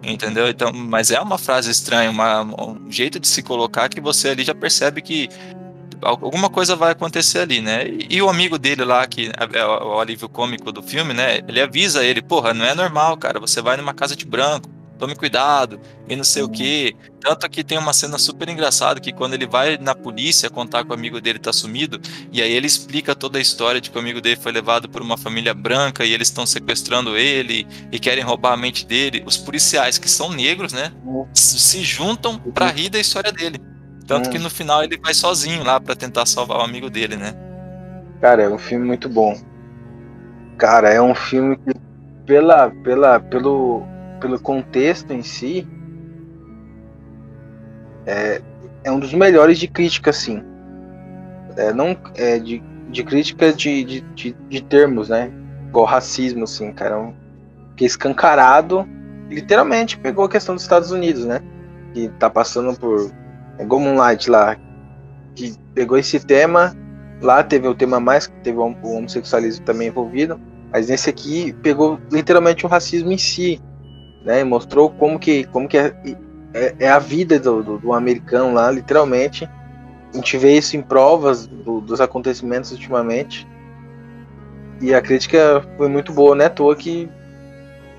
Entendeu? Então, mas é uma frase estranha, uma- um jeito de se colocar que você ali já percebe que alguma coisa vai acontecer ali, né? E, e o amigo dele lá, que é o o alívio cômico do filme, né? Ele avisa ele, porra, não é normal, cara, você vai numa casa de branco, tome cuidado, e não sei o quê. Tanto que tem uma cena super engraçada que quando ele vai na polícia contar que o amigo dele tá sumido, e aí ele explica toda a história de que o amigo dele foi levado por uma família branca e eles estão sequestrando ele e querem roubar a mente dele. Os policiais que são negros, né, se juntam pra rir da história dele. Tanto que no final ele vai sozinho lá pra tentar salvar o amigo dele, né? Cara, é um filme muito bom. Cara, é um filme que, pela, pela, pelo, pelo contexto em si, é, é um dos melhores de crítica, assim. É, não é de de crítica de, de, de, de termos, né? Igual racismo, assim, cara. Um, que é escancarado, literalmente pegou a questão dos Estados Unidos, né? Que tá passando por. É igual Moonlight lá, que pegou esse tema. Lá teve o tema mais, que teve o homossexualismo também envolvido. Mas nesse aqui pegou literalmente o racismo em si, né? E mostrou como que, como que é, é, é a vida do, do, do, americano lá, literalmente. A gente vê isso em provas do, dos acontecimentos ultimamente. E a crítica foi muito boa, né? À toa que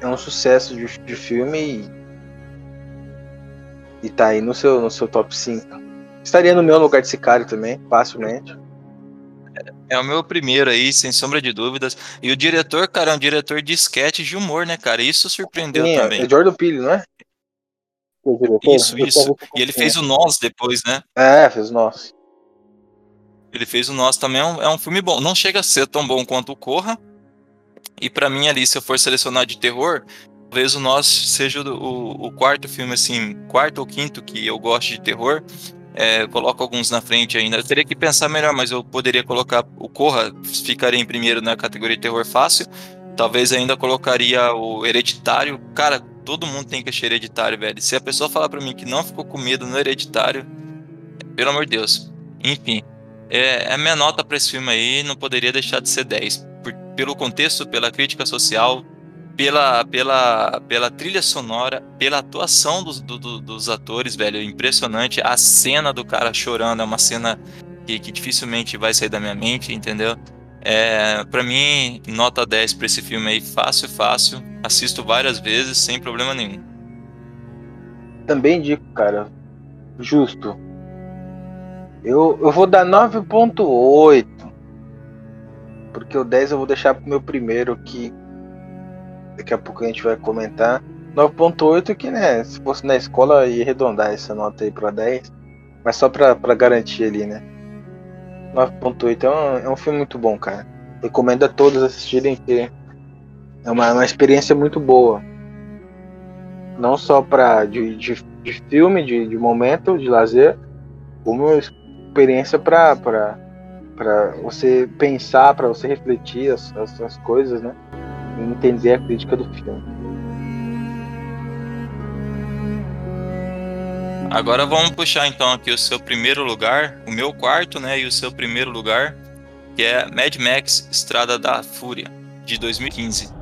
é um sucesso de, de filme e, e tá aí no seu, no seu top 5. Estaria no meu lugar de Sicário também, facilmente. É o meu primeiro aí, sem sombra de dúvidas. E o diretor, cara, é um diretor de sketch de humor, né, cara? Isso surpreendeu Sim, também. É Jordan Peele, não é? Isso, isso. E ele fez o Nós depois, né? É, fez o Nós. Ele fez o Nós também, é um, é um filme bom. Não chega a ser tão bom quanto o Corra. E para mim ali, se eu for selecionar de terror, talvez o Nós seja o, o, o quarto filme, assim, quarto ou quinto que eu gosto de terror. É, coloco alguns na frente ainda. Eu teria que pensar melhor, mas eu poderia colocar o Corra, ficaria em primeiro na categoria de terror fácil. Talvez ainda colocaria o Hereditário. Cara, todo mundo tem que achar Hereditário, velho. Se a pessoa falar para mim que não ficou com medo no Hereditário, pelo amor de Deus. Enfim, é, a minha nota para esse filme aí não poderia deixar de ser 10. Por, pelo contexto, pela crítica social, pela, pela, pela trilha sonora, pela atuação dos, do, dos atores, velho, impressionante. A cena do cara chorando é uma cena que, que dificilmente vai sair da minha mente, entendeu? É, para mim, nota 10 para esse filme aí, fácil, fácil. Assisto várias vezes, sem problema nenhum. Também digo, cara, justo. Eu, eu vou dar 9.8. Porque o 10 eu vou deixar pro meu primeiro, que daqui a pouco a gente vai comentar. 9.8 que, né, se fosse na escola ia arredondar essa nota aí para 10, mas só para garantir ali, né. 9.8 é, um, é um filme muito bom, cara. Recomendo a todos assistirem, que é uma, uma experiência muito boa. Não só para de, de, de, filme, de, de momento, de lazer, como experiência para para você pensar, para você refletir as, as, as coisas, né? Entender a crítica do filme. Agora vamos puxar então aqui o seu primeiro lugar, o meu quarto, né, e o seu primeiro lugar, que é Mad Max Estrada da Fúria, de 2015.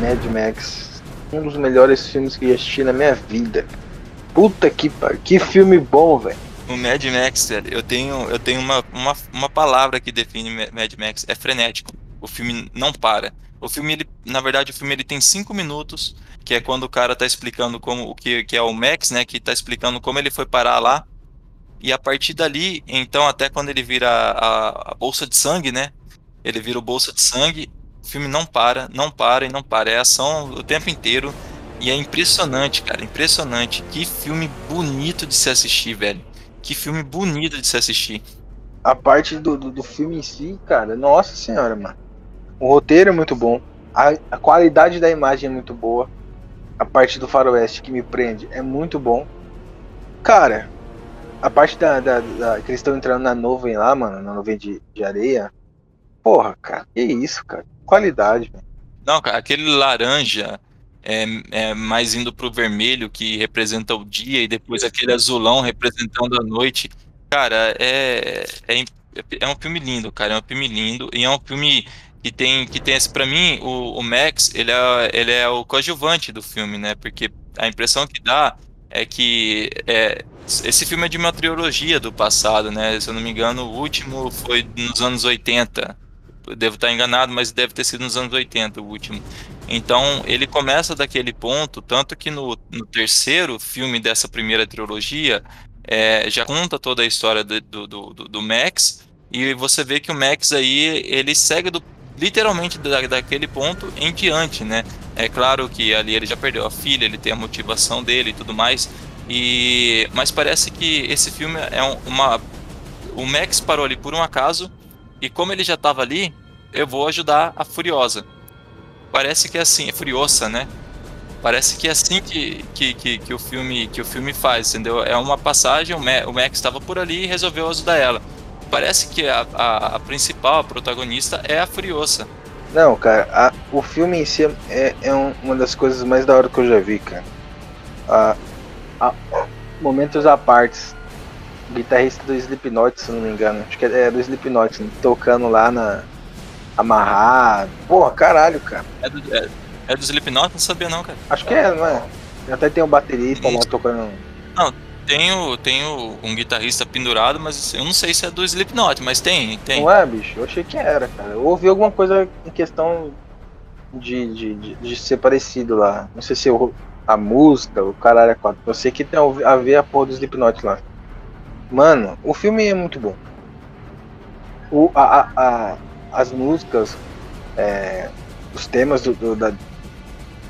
Mad Max, um dos melhores filmes que assisti na minha vida. Puta que que filme bom, velho. O Mad Max, velho, eu tenho, eu tenho uma, uma, uma palavra que define Mad Max, é frenético. O filme não para. O filme, ele, na verdade, o filme ele tem cinco minutos, que é quando o cara tá explicando como o que, que é o Max, né, que tá explicando como ele foi parar lá. E a partir dali, então, até quando ele vira a, a bolsa de sangue, né? Ele vira o bolsa de sangue, o filme não para, não para e não para. É ação o tempo inteiro. E é impressionante, cara, impressionante. Que filme bonito de se assistir, velho. Que filme bonito de se assistir. A parte do, do, do filme em si, cara, nossa senhora, mano. O roteiro é muito bom. A, a qualidade da imagem é muito boa. A parte do faroeste que me prende é muito bom. Cara, a parte da, da, da que eles estão entrando na nuvem lá, mano, na nuvem de, de areia. Porra, cara, que isso, cara. Qualidade, velho. Não, cara, aquele laranja é, é, mais indo pro vermelho, que representa o dia, e depois aquele azulão representando a noite. Cara, é, é, é um filme lindo, cara. É um filme lindo. E é um filme que tem, que tem esse, pra mim, o, o Max, ele é, ele é o coadjuvante do filme, né? Porque a impressão que dá é que é, esse filme é de uma trilogia do passado, né? Se eu não me engano, o último foi nos anos 80 devo estar enganado, mas deve ter sido nos anos 80 o último. Então ele começa daquele ponto, tanto que no, no terceiro filme dessa primeira trilogia é, já conta toda a história do, do, do, do, Max e você vê que o Max aí ele segue do, literalmente da, daquele ponto em diante, né? É claro que ali ele já perdeu a filha, ele tem a motivação dele e tudo mais. E mas parece que esse filme é uma o Max parou ali por um acaso e como ele já estava ali, eu vou ajudar a Furiosa. Parece que é assim, é Furiosa, né? Parece que é assim que, que, que, que o, filme, que o filme faz, entendeu? É uma passagem, o, Ma o Max estava por ali e resolveu ajudar ela. Parece que a, a, a principal, a protagonista, é a Furiosa. Não, cara, a, o filme em si é, é um, uma das coisas mais da hora que eu já vi, cara. A, a, momentos à parte. Guitarrista do Slipknot, se não me engano. Acho que é do Slipknot, né? tocando lá na. Amarrado. Porra, caralho, cara. É do, é, é do Slipknot? Não sabia não, cara. Acho que é, não é? Até tem um baterista lá tocando. Não, tenho, tenho um guitarrista pendurado, mas eu não sei se é do Slipknot, mas tem, tem. Não é, bicho? Eu achei que era, cara. Eu ouvi alguma coisa em questão de, de, de, de ser parecido lá. Não sei se eu, a música, o caralho é quatro. Eu sei que tem a ver a porra do Slipknot lá. Mano, o filme é muito bom. O, a, a, a as músicas, é, os temas do, do, da,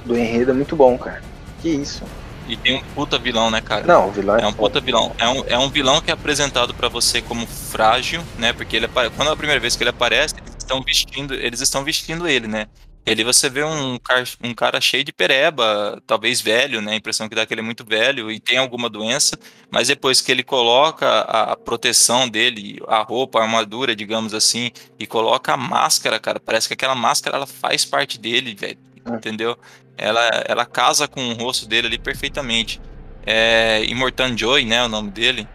do enredo é muito bom, cara. Que isso. E tem um puta vilão, né, cara? Não, o vilão é, é um puta vilão. É um, é um vilão que é apresentado para você como frágil, né? Porque ele quando é a primeira vez que ele aparece, eles estão vestindo, eles estão vestindo ele, né? Ele você vê um cara, um cara cheio de pereba, talvez velho, né? A impressão que dá que ele é muito velho e tem alguma doença, mas depois que ele coloca a, a proteção dele, a roupa, a armadura, digamos assim, e coloca a máscara, cara, parece que aquela máscara ela faz parte dele, velho. É. Entendeu? Ela, ela casa com o rosto dele ali perfeitamente. É Immortan Joy, né? O nome dele.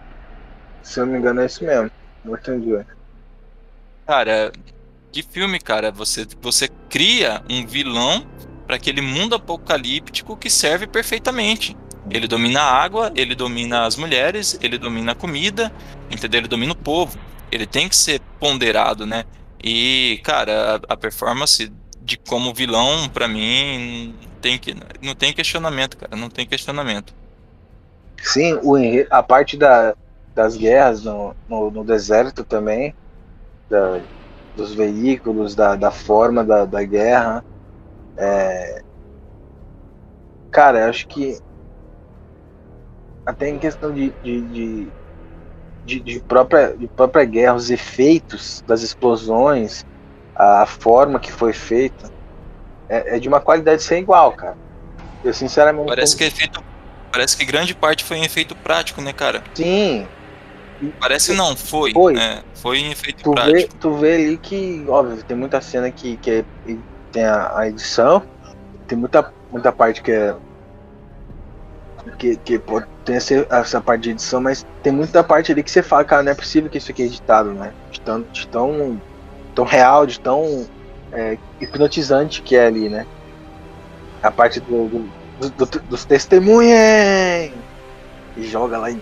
Se eu não me engano, é isso mesmo. Immortan Joy. Cara, que filme, cara. Você, você cria um vilão para aquele mundo apocalíptico que serve perfeitamente. Ele domina a água, ele domina as mulheres, ele domina a comida, entendeu? Ele domina o povo. Ele tem que ser ponderado, né? E, cara, a, a performance de como vilão, para mim, tem que, não tem questionamento, cara. Não tem questionamento. Sim, o, a parte da, das guerras no, no, no deserto também, da, dos veículos, da, da forma da, da guerra. É... Cara, eu acho que até em questão de, de, de, de, de própria, de própria guerra, os efeitos das explosões, a, forma que foi feita, é, é, de uma qualidade sem igual, cara. Eu sinceramente. Parece que é feito. Parece que grande parte foi em efeito prático, né, cara? Sim, Parece não, foi. Foi, né? foi em efeito tu prático. Vê, tu vê ali que, óbvio, tem muita cena que, que é, tem a, a, edição, tem muita, muita parte que é. Que, que pode, tem essa, essa parte de edição, mas tem muita parte ali que você fala, cara, não é possível que isso aqui é editado, né? De tão, de tão, tão real, de tão é, hipnotizante que é ali, né? A parte do, do, do dos testemunhas! E joga lá e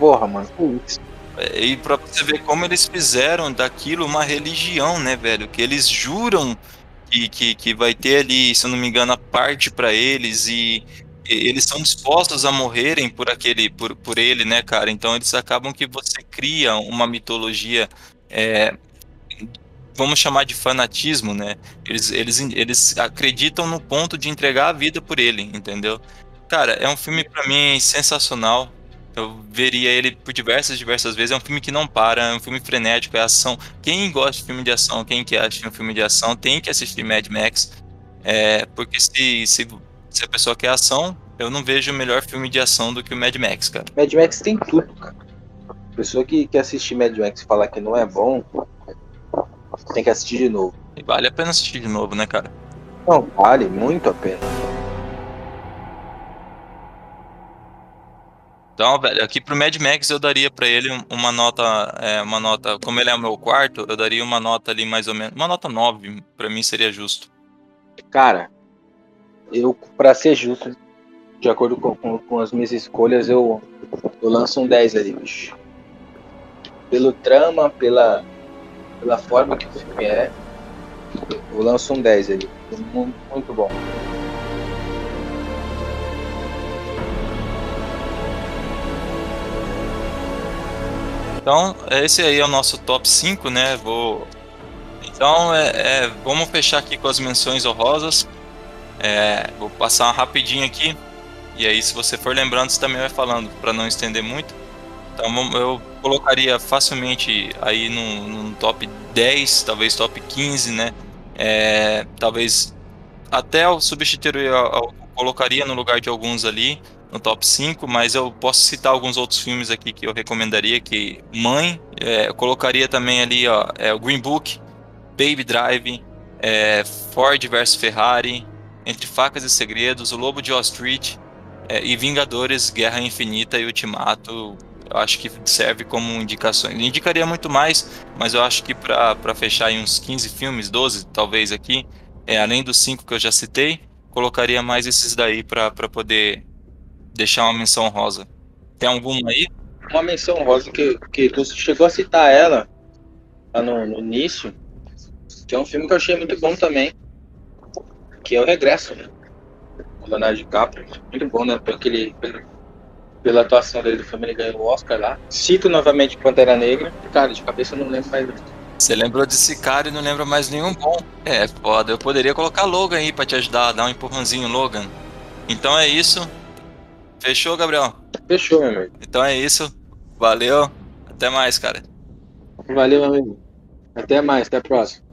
Porra, mano, putz. É, e pra você ver como eles fizeram daquilo uma religião, né, velho? Que eles juram que, que, que vai ter ali, se eu não me engano, a parte para eles e, e, eles são dispostos a morrerem por aquele, por, por ele, né, cara? Então eles acabam que você cria uma mitologia, é, vamos chamar de fanatismo, né? Eles, eles, eles acreditam no ponto de entregar a vida por ele, entendeu? Cara, é um filme para mim sensacional. Eu veria ele por diversas, diversas vezes. É um filme que não para, é um filme frenético, é ação. Quem gosta de filme de ação, quem quer assistir um filme de ação, tem que assistir Mad Max. É, porque se, se, se a pessoa quer ação, eu não vejo melhor filme de ação do que o Mad Max, cara. Mad Max tem tudo, cara. A pessoa que quer assistir Mad Max e falar que não é bom, tem que assistir de novo. E vale a pena assistir de novo, né, cara? Não, vale muito a pena. Então, velho, aqui pro Mad Max eu daria para ele uma nota, é, uma nota, como ele é o meu quarto, eu daria uma nota ali mais ou menos, uma nota 9, para mim seria justo. Cara, eu, para ser justo, de acordo com, com, com, as minhas escolhas, eu, eu lanço um 10 ali, bicho. Pelo trama, pela, pela forma que o filme é, eu lanço um 10 ali. Muito, muito bom. Então, esse aí é o nosso top 5, né? Vou. Então, é, é, vamos fechar aqui com as menções honrosas. É, vou passar rapidinho aqui. E aí, se você for lembrando, você também vai falando, para não estender muito. Então, eu colocaria facilmente aí no, top 10, talvez top 15, né? É, talvez até o substituir o colocaria no lugar de alguns ali, no top 5, mas eu posso citar alguns outros filmes aqui que eu recomendaria, que Mãe, é, eu colocaria também ali, ó, é, o Green Book, Baby Drive, é, Ford vs Ferrari, Entre Facas e Segredos, O Lobo de Wall Street é, e Vingadores, Guerra Infinita e Ultimato, eu acho que serve como indicações. Eu indicaria muito mais, mas eu acho que para fechar em uns 15 filmes, 12 talvez aqui, é, além dos cinco que eu já citei, colocaria mais esses daí para poder deixar uma menção rosa. Tem alguma aí? Uma menção rosa que, que tu chegou a citar ela lá no, no início, que é um filme que eu achei muito bom também, que é o Regresso, né? O Leonardo DiCaprio, muito bom, né? Pelo, pelo, pela atuação dele do filme, ele ganhou o Oscar lá. Cito novamente Pantera Negra, cara, de cabeça eu não lembro mais. Você lembrou desse cara e não lembra mais nenhum bom. É, foda. Eu poderia colocar Logan aí pra te ajudar, dar um empurrãozinho, Logan. Então é isso. Fechou, Gabriel? Fechou, meu amigo. Então é isso. Valeu. Até mais, cara. Valeu, meu amigo. Até mais, até a próxima.